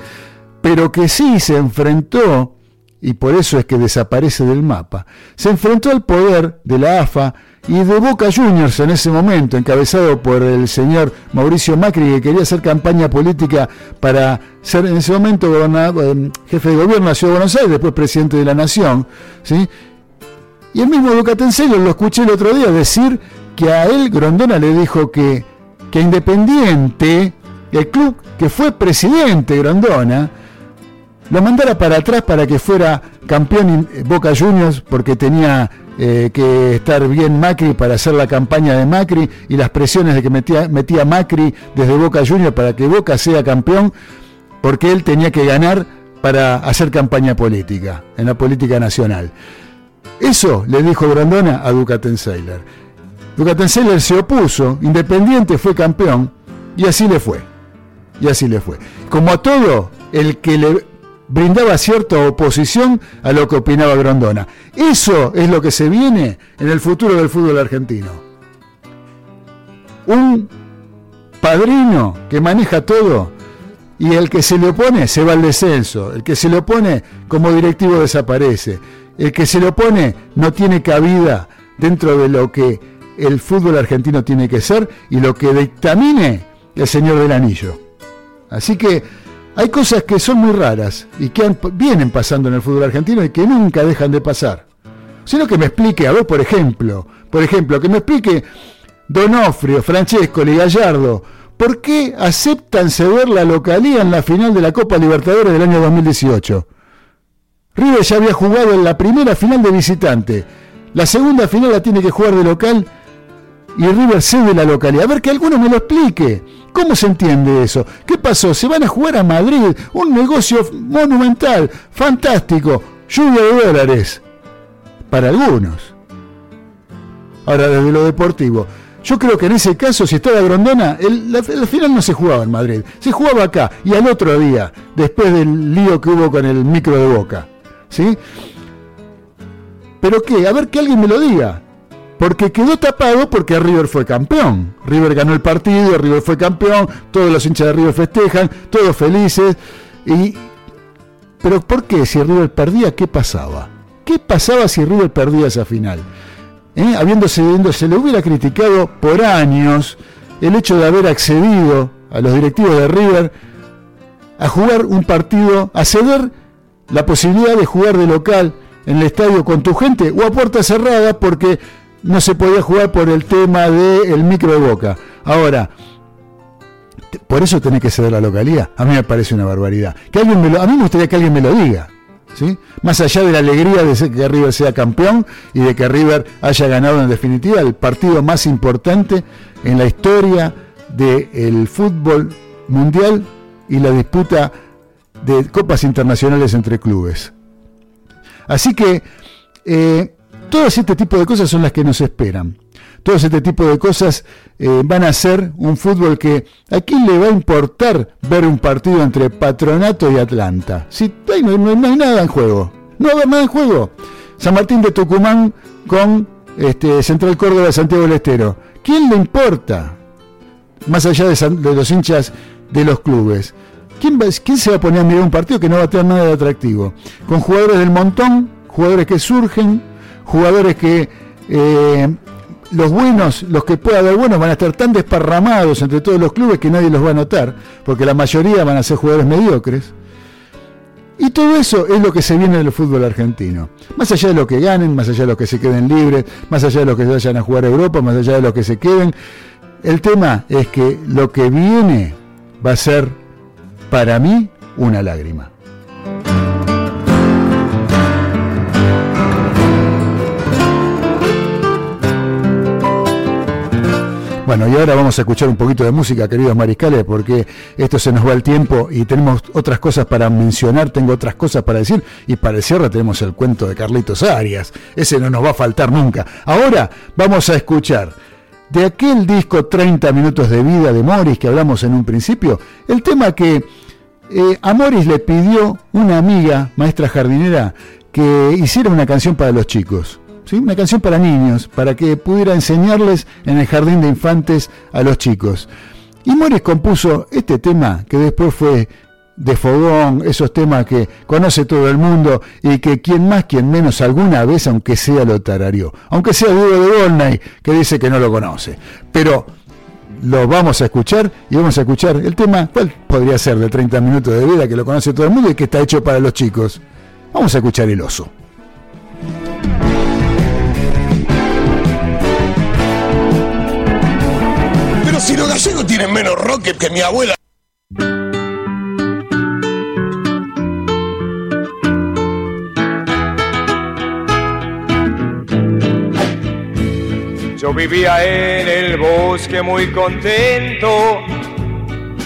pero que sí se enfrentó, y por eso es que desaparece del mapa, se enfrentó al poder de la AFA y de Boca Juniors en ese momento, encabezado por el señor Mauricio Macri, que quería hacer campaña política para ser en ese momento eh, jefe de gobierno de la Ciudad de Buenos Aires, después presidente de la Nación, ¿sí? Y el mismo Ducatenseiro lo escuché el otro día decir que a él Grondona le dijo que, que Independiente, el club que fue presidente Grondona, lo mandara para atrás para que fuera campeón Boca Juniors porque tenía eh, que estar bien Macri para hacer la campaña de Macri y las presiones de que metía, metía Macri desde Boca Juniors para que Boca sea campeón porque él tenía que ganar para hacer campaña política, en la política nacional. Eso le dijo Grandona a Ducatenseller. Ducatenseller se opuso, Independiente fue campeón y así le fue. Y así le fue. Como a todo el que le brindaba cierta oposición a lo que opinaba Grandona. Eso es lo que se viene en el futuro del fútbol argentino. Un padrino que maneja todo y el que se le opone se va al descenso, el que se le opone como directivo desaparece, el que se lo pone no tiene cabida dentro de lo que el fútbol argentino tiene que ser y lo que dictamine el señor del anillo. Así que hay cosas que son muy raras y que vienen pasando en el fútbol argentino y que nunca dejan de pasar. Sino que me explique, a ver, por ejemplo, por ejemplo, que me explique Donofrio, Francesco, y Gallardo, ¿por qué aceptan ceder la localía en la final de la Copa Libertadores del año 2018? River ya había jugado en la primera final de visitante. La segunda final la tiene que jugar de local y River cede la localidad. A ver que alguno me lo explique. ¿Cómo se entiende eso? ¿Qué pasó? Se van a jugar a Madrid, un negocio monumental, fantástico, lluvia de dólares, para algunos. Ahora, desde lo deportivo, yo creo que en ese caso, si estaba Grondona, la, la final no se jugaba en Madrid, se jugaba acá y al otro día, después del lío que hubo con el micro de boca. ¿Sí? ¿Pero qué? A ver que alguien me lo diga. Porque quedó tapado porque River fue campeón. River ganó el partido, River fue campeón, todos los hinchas de River festejan, todos felices. Y... Pero ¿por qué? Si River perdía, ¿qué pasaba? ¿Qué pasaba si River perdía esa final? ¿Eh? Habiéndose, se le hubiera criticado por años el hecho de haber accedido a los directivos de River a jugar un partido, a ceder la posibilidad de jugar de local en el estadio con tu gente o a puerta cerrada porque no se podía jugar por el tema del micro de boca. Ahora, por eso tenés que ceder la localidad. A mí me parece una barbaridad. Que alguien me lo, a mí me gustaría que alguien me lo diga. ¿sí? Más allá de la alegría de que River sea campeón y de que River haya ganado en definitiva el partido más importante en la historia del fútbol mundial y la disputa de copas internacionales entre clubes. Así que eh, todo este tipo de cosas son las que nos esperan. Todo este tipo de cosas eh, van a ser un fútbol que a quién le va a importar ver un partido entre Patronato y Atlanta. Si no, no, no hay nada en juego. No haber nada en juego. San Martín de Tucumán con este, Central Córdoba de Santiago del Estero. ¿Quién le importa? Más allá de, de los hinchas de los clubes. ¿Quién, va, ¿Quién se va a poner a mirar un partido que no va a tener nada de atractivo? Con jugadores del montón, jugadores que surgen, jugadores que eh, los buenos, los que pueda haber buenos, van a estar tan desparramados entre todos los clubes que nadie los va a notar, porque la mayoría van a ser jugadores mediocres. Y todo eso es lo que se viene del fútbol argentino. Más allá de lo que ganen, más allá de los que se queden libres, más allá de los que vayan a jugar a Europa, más allá de los que se queden, el tema es que lo que viene va a ser, para mí, una lágrima. Bueno, y ahora vamos a escuchar un poquito de música, queridos mariscales, porque esto se nos va el tiempo y tenemos otras cosas para mencionar, tengo otras cosas para decir, y para el cierre tenemos el cuento de Carlitos Arias, ese no nos va a faltar nunca. Ahora vamos a escuchar de aquel disco 30 minutos de vida de Morris que hablamos en un principio, el tema que eh, a Morris le pidió una amiga, maestra jardinera, que hiciera una canción para los chicos una canción para niños, para que pudiera enseñarles en el jardín de infantes a los chicos. Y Morris compuso este tema que después fue de fogón, esos temas que conoce todo el mundo y que quien más, quien menos alguna vez, aunque sea lo tarareó. Aunque sea Diego de Volney, que dice que no lo conoce. Pero lo vamos a escuchar y vamos a escuchar el tema, ¿cuál podría ser de 30 minutos de vida que lo conoce todo el mundo y que está hecho para los chicos? Vamos a escuchar el oso. si los gallegos tienen menos rock que mi abuela. Yo vivía en el bosque muy contento,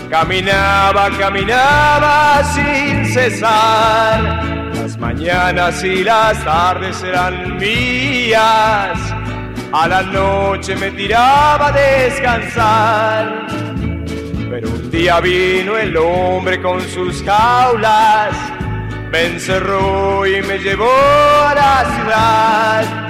caminaba, caminaba sin cesar. Las mañanas y las tardes eran mías a la noche me tiraba a descansar. Pero un día vino el hombre con sus jaulas, me encerró y me llevó a la ciudad.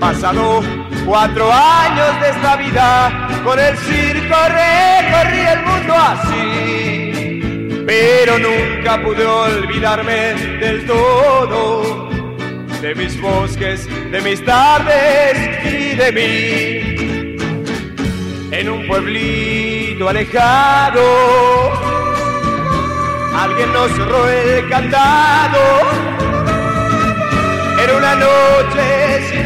Pasado cuatro años de esta vida, con el circo recorrí el mundo así, pero nunca pude olvidarme del todo de mis bosques, de mis tardes y de mí. en un pueblito alejado. Alguien nos cerró el candado. Era una noche sin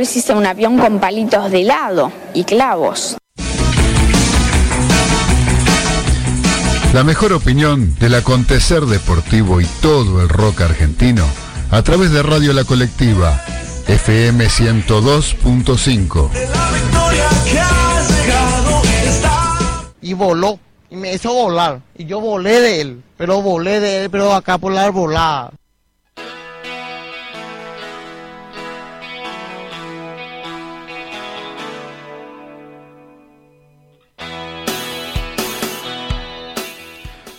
vez hice un avión con palitos de helado y clavos. La mejor opinión del acontecer deportivo y todo el rock argentino a través de Radio La Colectiva, FM 102.5. Y voló. Y me hizo volar. Y yo volé de él. Pero volé de él, pero acá por la arbolada.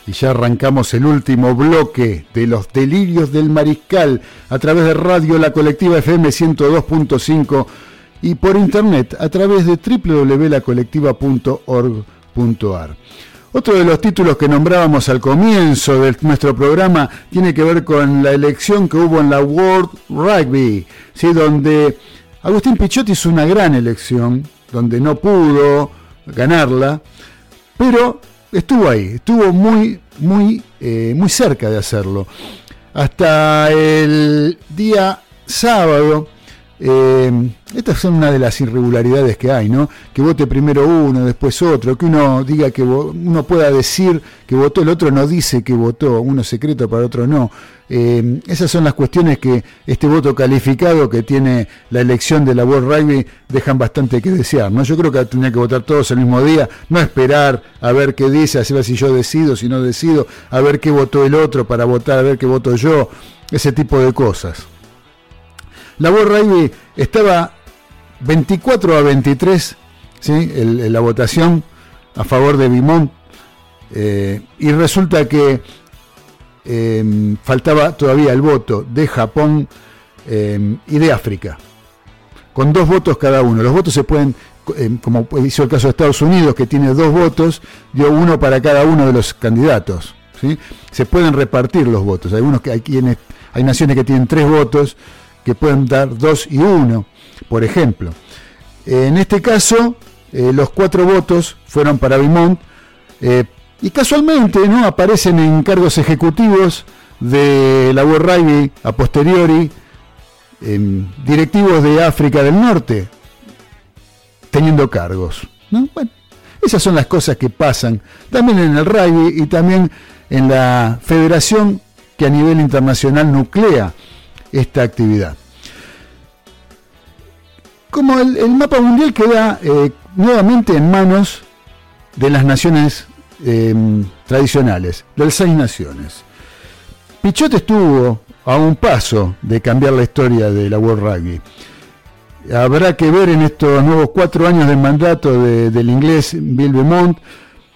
Y ya arrancamos el último bloque de los delirios del mariscal a través de Radio La Colectiva FM 102.5 y por internet a través de www.lacolectiva.org.ar. Otro de los títulos que nombrábamos al comienzo de nuestro programa tiene que ver con la elección que hubo en la World Rugby, ¿sí? donde Agustín Pichotti hizo una gran elección, donde no pudo ganarla, pero estuvo ahí, estuvo muy, muy, eh, muy cerca de hacerlo. Hasta el día sábado, eh, estas son una de las irregularidades que hay, ¿no? Que vote primero uno, después otro, que uno diga que uno pueda decir que votó, el otro no dice que votó, uno secreto para otro no. Eh, esas son las cuestiones que este voto calificado que tiene la elección de la World Rugby dejan bastante que desear, ¿no? Yo creo que tendría que votar todos el mismo día, no esperar a ver qué dice, a ver si yo decido, si no decido, a ver qué votó el otro para votar, a ver qué voto yo, ese tipo de cosas. La Rugby estaba 24 a 23, ¿sí? La votación a favor de Bimont, eh, y resulta que eh, faltaba todavía el voto de Japón eh, y de África, con dos votos cada uno. Los votos se pueden, eh, como hizo el caso de Estados Unidos, que tiene dos votos, dio uno para cada uno de los candidatos. ¿sí? Se pueden repartir los votos. Que, hay, quienes, hay naciones que tienen tres votos, que pueden dar dos y uno, por ejemplo. En este caso, eh, los cuatro votos fueron para Bimont, eh, y casualmente ¿no? aparecen en cargos ejecutivos de la World Rugby a posteriori, directivos de África del Norte, teniendo cargos. ¿no? Bueno, esas son las cosas que pasan también en el rugby y también en la federación que a nivel internacional nuclea esta actividad. Como el, mapa mundial queda eh, nuevamente en manos de las naciones eh, tradicionales, de las seis naciones. Pichot estuvo a un paso de cambiar la historia de la World Rugby. Habrá que ver en estos nuevos cuatro años de mandato de- del inglés Bill Beaumont,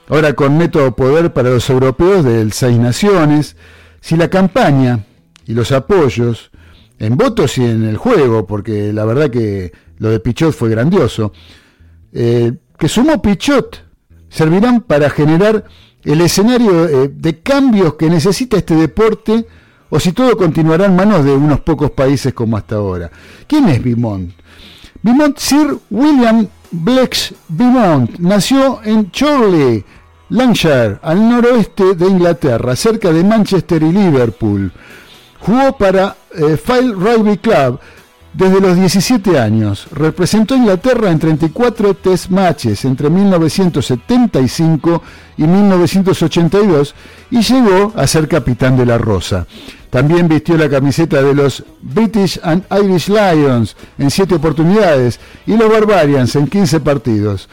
ahora con método poder para los europeos del Seis Naciones, si la campaña y los apoyos en votos y en el juego, porque la verdad que lo de Pichot fue grandioso, eh, que sumó Pichot, servirán para generar el escenario eh, de cambios que necesita este deporte o si todo continuará en manos de unos pocos países como hasta ahora. ¿Quién es Bimont? Bimont Sir William Blex Beaumont nació en Chorley, Lancashire, al noroeste de Inglaterra, cerca de Manchester y Liverpool. Jugó para eh, File Rugby Club desde los 17 años. Representó a Inglaterra en 34 test matches entre 1975 y 1982 y llegó a ser capitán de la Rosa. También vistió la camiseta de los British and Irish Lions en 7 oportunidades y los Barbarians en 15 partidos.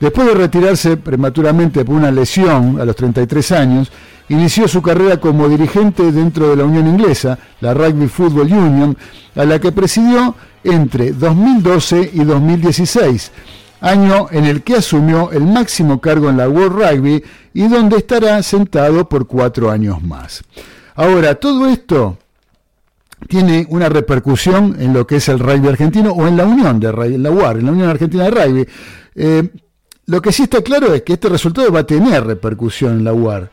Después de retirarse prematuramente por una lesión a los 33 años, inició su carrera como dirigente dentro de la Unión Inglesa, la Rugby Football Union, a la que presidió entre 2012 y 2016, año en el que asumió el máximo cargo en la World Rugby y donde estará sentado por cuatro años más. Ahora, todo esto tiene una repercusión en lo que es el rugby argentino o en la Unión de en la UAR, en la Unión Argentina de Rugby. Eh, lo que sí está claro es que este resultado va a tener repercusión en la UAR.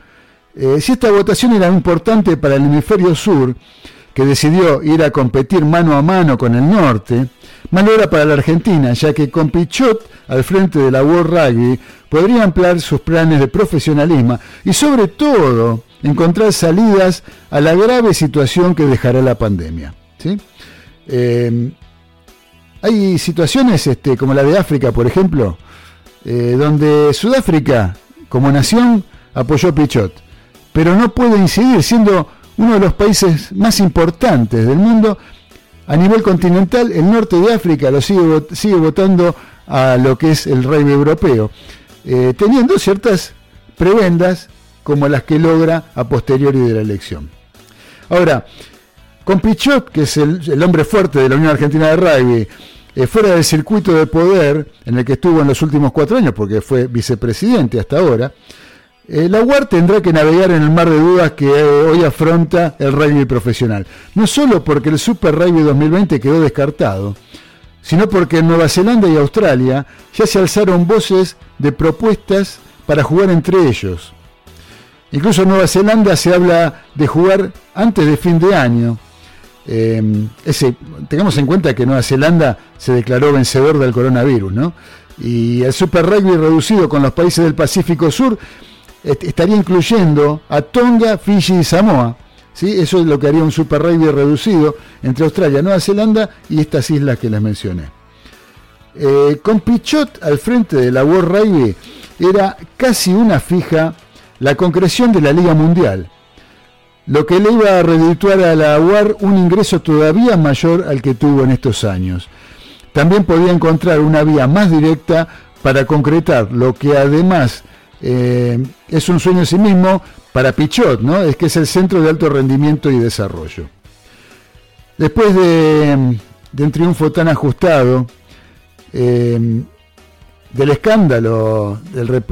Eh, si esta votación era importante para el hemisferio sur, que decidió ir a competir mano a mano con el norte, mal era para la Argentina, ya que con Pichot al frente de la World Rugby podría ampliar sus planes de profesionalismo y sobre todo encontrar salidas a la grave situación que dejará la pandemia. Eh, hay situaciones este, como la de África, por ejemplo, eh, donde Sudáfrica, como nación, apoyó a Pichot, pero no puede incidir siendo uno de los países más importantes del mundo. A nivel continental, el norte de África lo sigue, votando a lo que es el rey europeo, eh, teniendo ciertas prebendas como las que logra a posteriori de la elección. Ahora, con Pichot, que es el hombre fuerte de la Unión Argentina de Rugby, eh, fuera del circuito de poder en el que estuvo en los últimos cuatro años, porque fue vicepresidente hasta ahora, eh, la UAR tendrá que navegar en el mar de dudas que eh, hoy afronta el rugby profesional. No solo porque el Super Rugby 2020 quedó descartado, sino porque en Nueva Zelanda y Australia ya se alzaron voces de propuestas para jugar entre ellos. Incluso en Nueva Zelanda se habla de jugar antes de fin de año, ese, tengamos en cuenta que Nueva Zelanda se declaró vencedor del coronavirus, ¿no? Y el Super Rugby reducido con los países del Pacífico Sur estaría incluyendo a Tonga, Fiji y Samoa. ¿sí? Eso es lo que haría un Super Rugby reducido entre Australia, Nueva Zelanda y estas islas que les mencioné. Eh, con Pichot al frente de la World Rugby era casi una fija la concreción de la Liga Mundial lo que le iba a redituar a la UAR un ingreso todavía mayor al que tuvo en estos años. También podía encontrar una vía más directa para concretar lo que además eh, es un sueño en sí mismo para Pichot, ¿no? es que es el centro de alto rendimiento y desarrollo. Después de, un triunfo tan ajustado, eh, del escándalo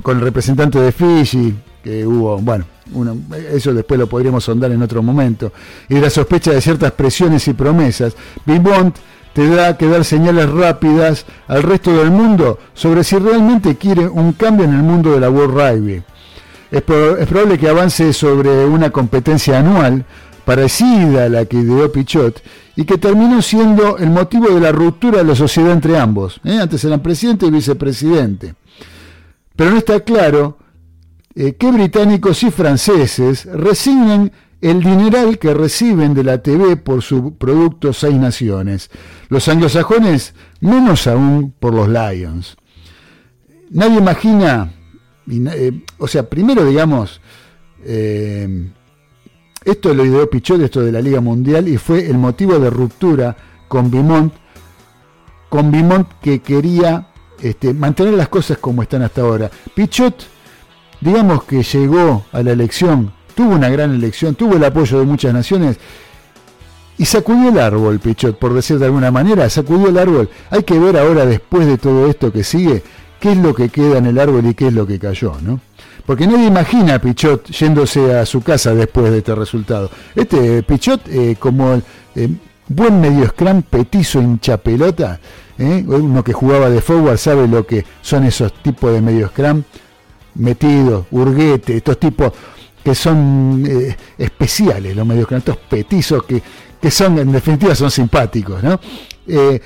con el representante de Fiji, que hubo, bueno, eso después lo podríamos sondar en otro momento, y de la sospecha de ciertas presiones y promesas, Bibont tendrá que dar señales rápidas al resto del mundo sobre si realmente quiere un cambio en el mundo de la World Rugby. Es, probable que avance sobre una competencia anual parecida a la que ideó Pichot y que terminó siendo el motivo de la ruptura de la sociedad entre ambos. ¿eh? Antes eran presidente y vicepresidente. Pero no está claro eh, que británicos y franceses resignen el dineral que reciben de la TV por su producto Seis Naciones. Los anglosajones menos aún por los Lions. Nadie imagina, eh, o sea, primero digamos, eh, esto lo ideó Pichot, esto de la Liga Mundial, y fue el motivo de ruptura con Bimont, con Bimont que quería este, mantener las cosas como están hasta ahora. Pichot digamos que llegó a la elección, tuvo una gran elección, tuvo el apoyo de muchas naciones y sacudió el árbol, Pichot, por decir de alguna manera, sacudió el árbol. Hay que ver ahora, después de todo esto que sigue, qué es lo que queda en el árbol y qué es lo que cayó, ¿no? Porque nadie imagina a Pichot yéndose a su casa después de este resultado. Este Pichot, eh, como eh, buen medio scrum, petizo hincha pelota, eh, uno que jugaba de forward sabe lo que son esos tipos de medio scrum, Metido, Urguete, estos tipos que son eh, especiales, los medios estos petizos que, que, son, en definitiva, son simpáticos, ¿no? Eh,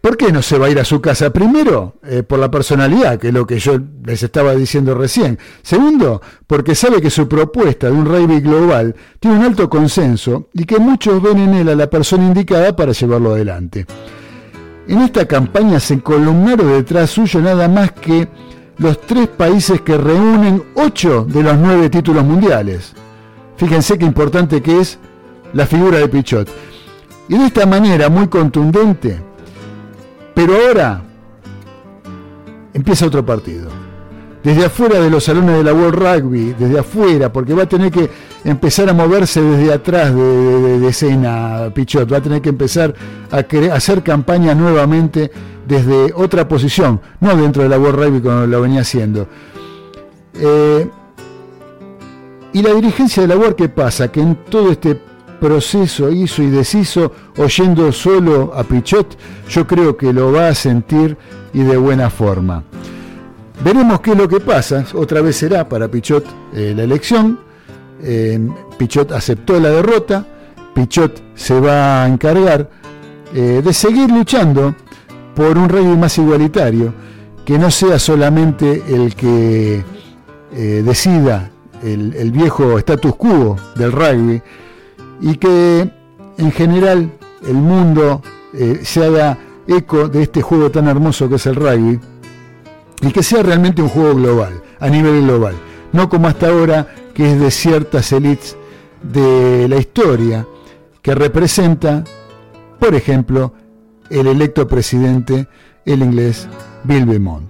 ¿Por qué no se va a ir a su casa? Primero, eh, por la personalidad, que es lo que yo les estaba diciendo recién. Segundo, porque sabe que su propuesta de un rugby global tiene un alto consenso y que muchos ven en él a la persona indicada para llevarlo adelante. En esta campaña se columnaron detrás suyo nada más que los tres países que reúnen ocho de los nueve títulos mundiales. Fíjense qué importante que es la figura de Pichot. Y de esta manera muy contundente, pero ahora empieza otro partido. Desde afuera de los salones de la World Rugby, desde afuera, porque va a tener que empezar a moverse desde atrás de, escena, Pichot. Va a tener que empezar a, hacer campaña nuevamente desde otra posición, no dentro de la World Rugby como lo venía haciendo. Eh, y la dirigencia de la World, ¿qué pasa? Que en todo este proceso hizo y deshizo oyendo solo a Pichot, yo creo que lo va a sentir y de buena forma. Veremos qué es lo que pasa, otra vez será para Pichot eh, la elección, eh, Pichot aceptó la derrota, Pichot se va a encargar eh, de seguir luchando por un rugby más igualitario, que no sea solamente el que decida el, el viejo status quo del rugby, y que en general el mundo se haga eco de este juego tan hermoso que es el rugby y que sea realmente un juego global, a nivel global, no como hasta ahora que es de ciertas élites de la historia que representa, por ejemplo, el electo presidente, el inglés Bill Beaumont.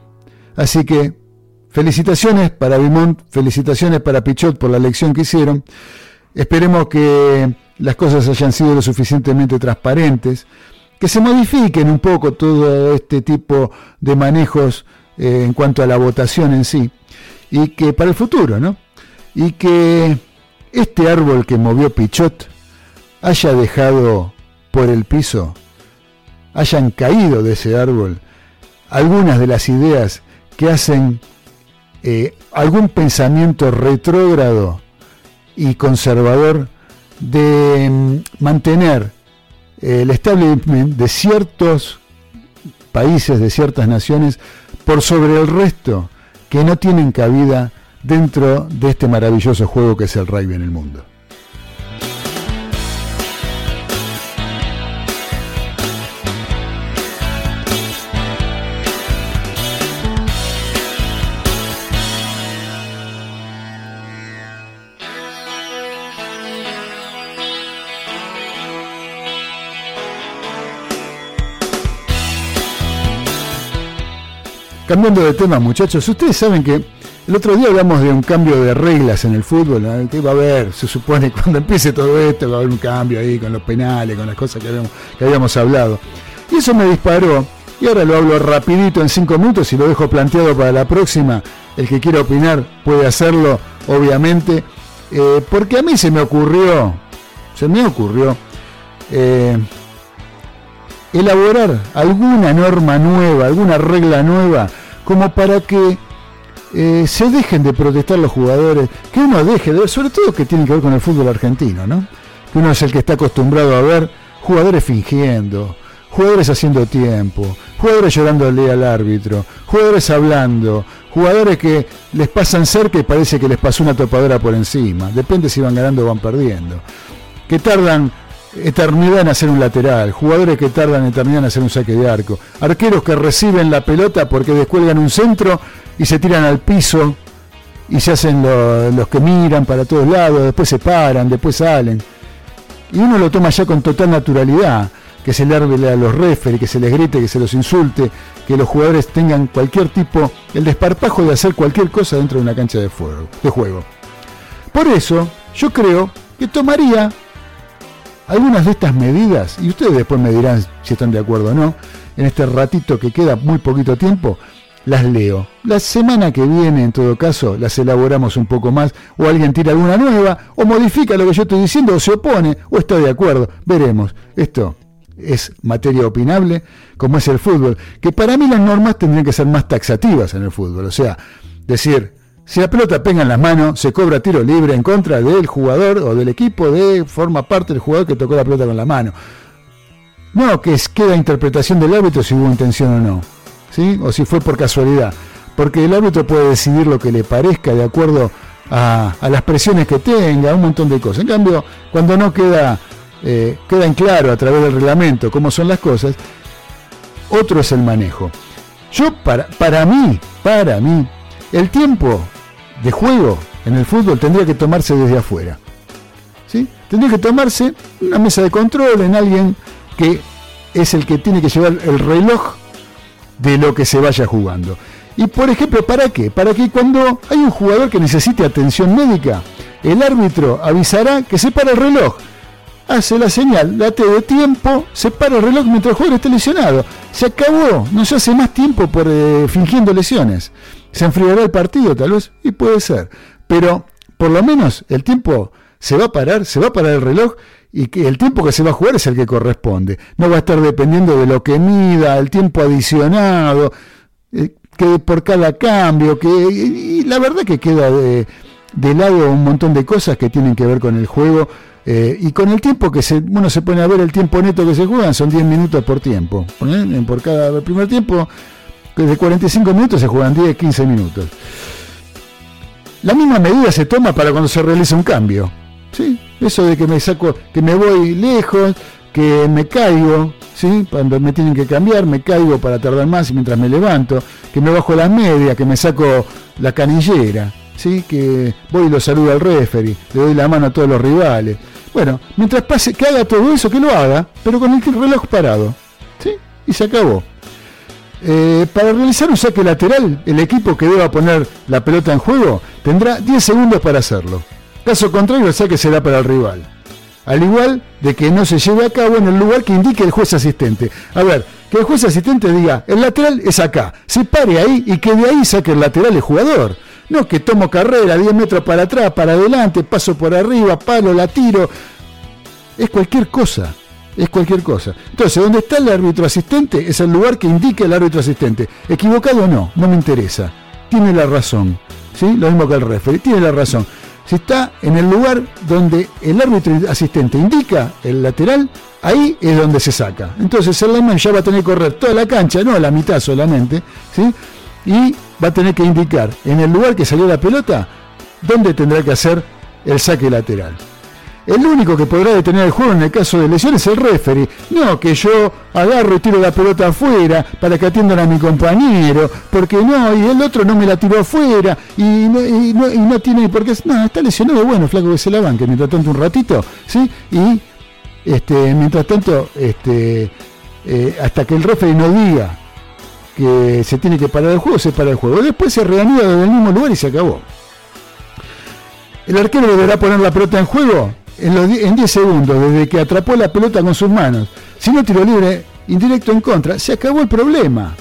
Así que felicitaciones para Beaumont, felicitaciones para Pichot por la elección que hicieron. Esperemos que las cosas hayan sido lo suficientemente transparentes, que se modifiquen un poco todo este tipo de manejos eh, en cuanto a la votación en sí, y que para el futuro, ¿no? Y que este árbol que movió Pichot haya dejado por el piso, hayan caído de ese árbol algunas de las ideas que hacen eh, algún pensamiento retrógrado y conservador de mm, mantener el establishment de ciertos países, de ciertas naciones, por sobre el resto que no tienen cabida dentro de este maravilloso juego que es el rugby en el mundo. Cambiando de tema, muchachos, ustedes saben que el otro día hablamos de un cambio de reglas en el fútbol, que va a haber, se supone, cuando empiece todo esto, va a haber un cambio ahí con los penales, con las cosas que habíamos, hablado. Y eso me disparó, y ahora lo hablo rapidito en cinco minutos y lo dejo planteado para la próxima. El que quiera opinar puede hacerlo, obviamente, eh, porque a mí se me ocurrió, se me ocurrió, eh, elaborar alguna norma nueva, alguna regla nueva, como para que eh, se dejen de protestar los jugadores, que uno deje de sobre todo que tiene que ver con el fútbol argentino, ¿no? Que uno es el que está acostumbrado a ver jugadores fingiendo, jugadores haciendo tiempo, jugadores llorándole al árbitro, jugadores hablando, jugadores que les pasan cerca y parece que les pasó una topadora por encima, depende si van ganando o van perdiendo, que tardan eternidad en hacer un lateral, jugadores que tardan eternidad en hacer un saque de arco, arqueros que reciben la pelota porque descuelgan un centro y se tiran al piso y se hacen los que miran para todos lados, después se paran, después salen. Y uno lo toma ya con total naturalidad, que se le a los referees, que se les grite, que se los insulte, que los jugadores tengan cualquier tipo, el desparpajo de hacer cualquier cosa dentro de una cancha de, fuego, de juego. Por eso, yo creo que tomaría algunas de estas medidas, y ustedes después me dirán si están de acuerdo o no, en este ratito que queda muy poquito tiempo, las leo. La semana que viene, en todo caso, las elaboramos un poco más, o alguien tira alguna nueva, o modifica lo que yo estoy diciendo, o se opone, o está de acuerdo. Veremos. Esto es materia opinable, como es el fútbol, que para mí las normas tendrían que ser más taxativas en el fútbol. O sea, decir, si la pelota pega en las manos, se cobra tiro libre en contra del jugador o del equipo de forma parte del jugador que tocó la pelota con la mano. No que es, queda interpretación del árbitro si hubo intención o no, ¿sí? o si fue por casualidad. Porque el árbitro puede decidir lo que le parezca de acuerdo a, las presiones que tenga, un montón de cosas. En cambio, cuando no queda, eh, queda en claro a través del reglamento cómo son las cosas, otro es el manejo. Yo, para, para mí, para mí, el tiempo de juego en el fútbol tendría que tomarse desde afuera. ¿sí? Tendría que tomarse una mesa de control en alguien que es el que tiene que llevar el reloj de lo que se vaya jugando. Y por ejemplo, ¿para qué? Para que cuando hay un jugador que necesite atención médica, el árbitro avisará que se para el reloj. Hace la señal, date de tiempo, se para el reloj mientras el jugador esté lesionado. Se acabó, no se hace más tiempo por eh, fingiendo lesiones. Se enfriará el partido tal vez, y puede ser. Pero por lo menos el tiempo se va a parar, se va a parar el reloj y que el tiempo que se va a jugar es el que corresponde. No va a estar dependiendo de lo que mida, el tiempo adicionado. Eh, que por cada cambio, que y la verdad que queda de, lado un montón de cosas que tienen que ver con el juego eh, y con el tiempo que se, uno se pone a ver el tiempo neto que se juegan, son 10 minutos por tiempo. ¿eh? Por cada primer tiempo, de 45 minutos se juegan 10, 15 minutos. La misma medida se toma para cuando se realiza un cambio. ¿sí? Eso de que me saco, que me voy lejos, que me caigo, ¿sí? cuando me tienen que cambiar, me caigo para tardar más mientras me levanto, que me bajo las medias, que me saco la canillera, ¿sí? que voy y lo saludo al referee, le doy la mano a todos los rivales. Bueno, mientras pase, que haga todo eso, que lo haga, pero con el reloj parado. ¿sí? Y se acabó. Eh, para realizar un saque lateral, el equipo que deba poner la pelota en juego tendrá 10 segundos para hacerlo. Caso contrario, el saque será para el rival. Al igual de que no se lleve a cabo en el lugar que indique el juez asistente. A ver, que el juez asistente diga, el lateral es acá, se pare ahí y que de ahí saque el lateral el jugador. No que tomo carrera, 10 metros para atrás, para adelante, paso por arriba, palo, la tiro. Es cualquier cosa es cualquier cosa. Entonces, donde está el árbitro asistente es el lugar que indica el árbitro asistente. Equivocado o no, no me interesa. Tiene la razón. ¿sí? Lo mismo que el referee, tiene la razón. Si está en el lugar donde el árbitro asistente indica el lateral, ahí es donde se saca. Entonces el lineman ya va a tener que correr toda la cancha, no la mitad solamente, ¿sí? y va a tener que indicar en el lugar que salió la pelota, dónde tendrá que hacer el saque lateral. El único que podrá detener el juego en el caso de lesiones es el referee. No que yo agarro y tiro la pelota afuera para que atiendan a mi compañero, porque no, y el otro no me la tiró afuera y no, tiene por qué. No, está lesionado, bueno, flaco que se la banque mientras tanto un ratito, ¿sí? Y este, mientras tanto, este, eh, hasta que el referee no diga que se tiene que parar el juego, se para el juego. Después se reanuda en el mismo lugar y se acabó. El arquero deberá poner la pelota en juego en, 10 segundos, desde que atrapó la pelota con sus manos. Si no tiro libre, indirecto en contra, se acabó el problema.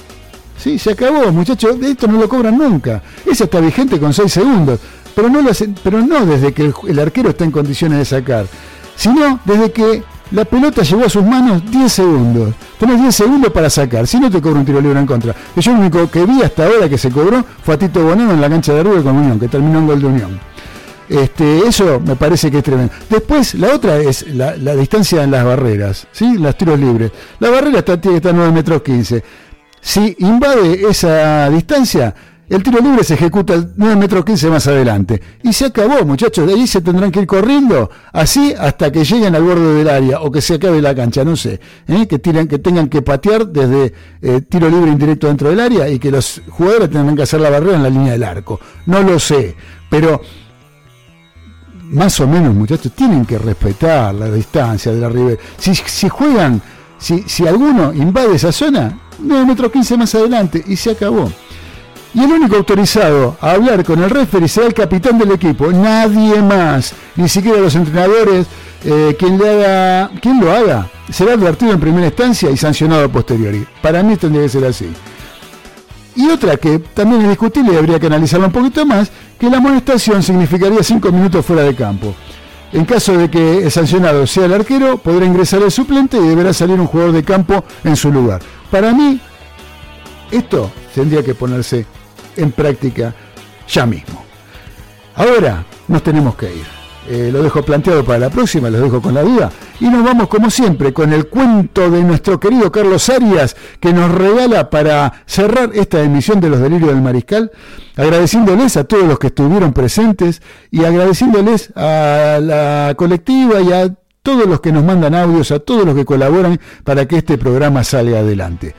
Sí, se acabó, muchachos, esto no lo cobran nunca. Eso está vigente con 6 segundos, pero no, lo pero no desde que el, arquero está en condiciones de sacar, sino desde que la pelota llegó a sus manos 10 segundos. Tenés 10 segundos para sacar, si no te cobra un tiro libre en contra. Yo lo único que vi hasta ahora que se cobró fue a Tito Bonano en la cancha de Rubio con Unión, que terminó en gol de Unión. Este, eso me parece que es tremendo. Después, la otra es la, distancia en las barreras, ¿sí? Las tiros libres. La barrera está, tiene que estar 9 metros 15. Si invade esa distancia, el tiro libre se ejecuta 9 metros 15 más adelante. Y se acabó, muchachos. De ahí se tendrán que ir corriendo así hasta que lleguen al borde del área o que se acabe la cancha, no sé. ¿eh? Que, que tengan que patear desde eh, tiro libre indirecto dentro del área y que los jugadores tendrán que hacer la barrera en la línea del arco. No lo sé. Pero más o menos, muchachos, tienen que respetar la distancia de la ribera. Si, si juegan, si, si alguno invade esa zona, 9 metros 15 más adelante y se acabó. Y el único autorizado a hablar con el referee será el capitán del equipo, nadie más, ni siquiera los entrenadores, eh, quien, le haga, quien lo haga, será advertido en primera instancia y sancionado a posteriori. Para mí tendría que ser así. Y otra que también es discutible y habría que analizarla un poquito más, que la amonestación significaría 5 minutos fuera de campo. En caso de que el sancionado sea el arquero, podrá ingresar el suplente y deberá salir un jugador de campo en su lugar. Para mí, esto tendría que ponerse en práctica ya mismo. Ahora nos tenemos que ir. Eh, lo dejo planteado para la próxima, lo dejo con la duda. Y nos vamos como siempre con el cuento de nuestro querido Carlos Arias que nos regala para cerrar esta emisión de los delirios del mariscal, agradeciéndoles a todos los que estuvieron presentes y agradeciéndoles a la colectiva y a todos los que nos mandan audios, a todos los que colaboran para que este programa salga adelante.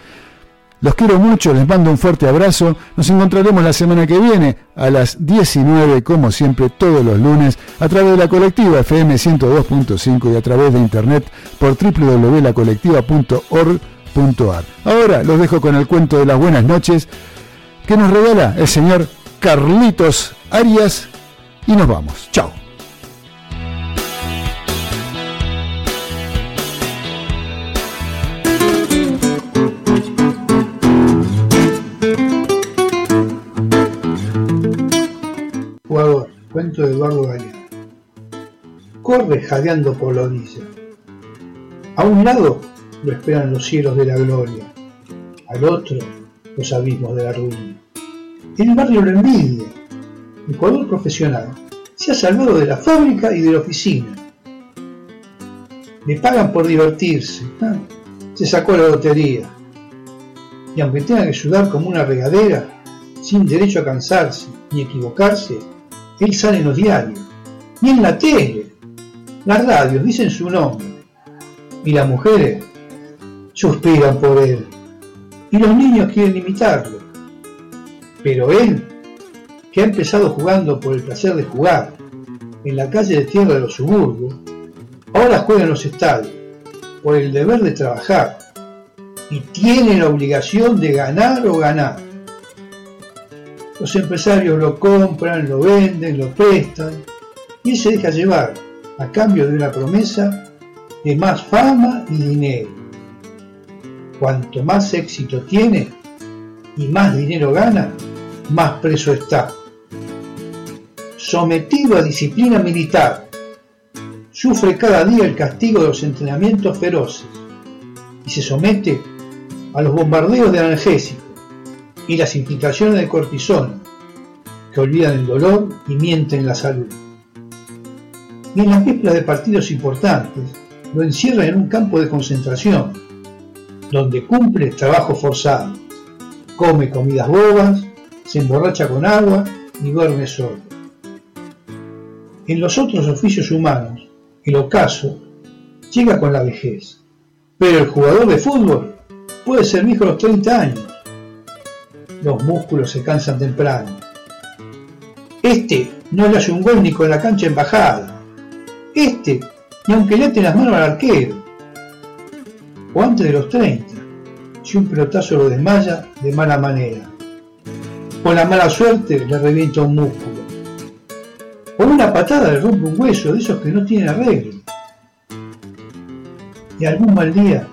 Los quiero mucho, les mando un fuerte abrazo. Nos encontraremos la semana que viene a las 19, como siempre, todos los lunes, a través de la colectiva FM 102.5 y a través de internet por www.lacolectiva.org.ar. Ahora los dejo con el cuento de las buenas noches que nos regala el señor Carlitos Arias y nos vamos. Chao. Cuento de Eduardo Galeano. Corre jadeando por la orilla. A un lado lo esperan los cielos de la gloria, al otro los abismos de la ruina. El barrio lo envidia. El jugador profesional se ha salvado de la fábrica y de la oficina. Le pagan por divertirse. Se sacó la lotería. Y aunque tenga que sudar como una regadera, sin derecho a cansarse ni equivocarse, él sale en los diarios, ni en la tele. Las radios dicen su nombre. Y las mujeres suspiran por él. Y los niños quieren imitarlo. Pero él, que ha empezado jugando por el placer de jugar, en la calle de tierra de los suburbios, ahora juega en los estadios, por el deber de trabajar, y tiene la obligación de ganar o ganar. Los empresarios lo compran, lo venden, lo prestan y se deja llevar a cambio de una promesa de más fama y dinero. Cuanto más éxito tiene y más dinero gana, más preso está. Sometido a disciplina militar, sufre cada día el castigo de los entrenamientos feroces y se somete a los bombardeos de analgésicos y las infiltraciones de cortisona, que olvidan el dolor y mienten la salud. Y en las vísperas de partidos importantes, lo encierran en un campo de concentración, donde cumple trabajo forzado, come comidas bobas, se emborracha con agua y duerme solo. En los otros oficios humanos, el ocaso llega con la vejez, pero el jugador de fútbol puede ser viejo a los 30 años los músculos se cansan temprano. Este no le hace un gol ni con la cancha embajada. Este ni aunque le ate las manos al arquero. O antes de los 30, si un pelotazo lo desmaya de mala manera. Con la mala suerte le revienta un músculo. O una patada le rompe un hueso de esos que no tienen arreglo. Y algún mal día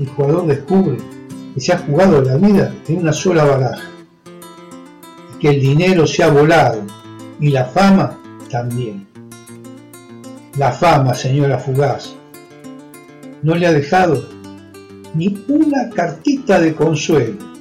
el jugador descubre que se ha jugado la vida en una sola baraja, y que el dinero se ha volado y la fama también. La fama, señora Fugaz, no le ha dejado ni una cartita de consuelo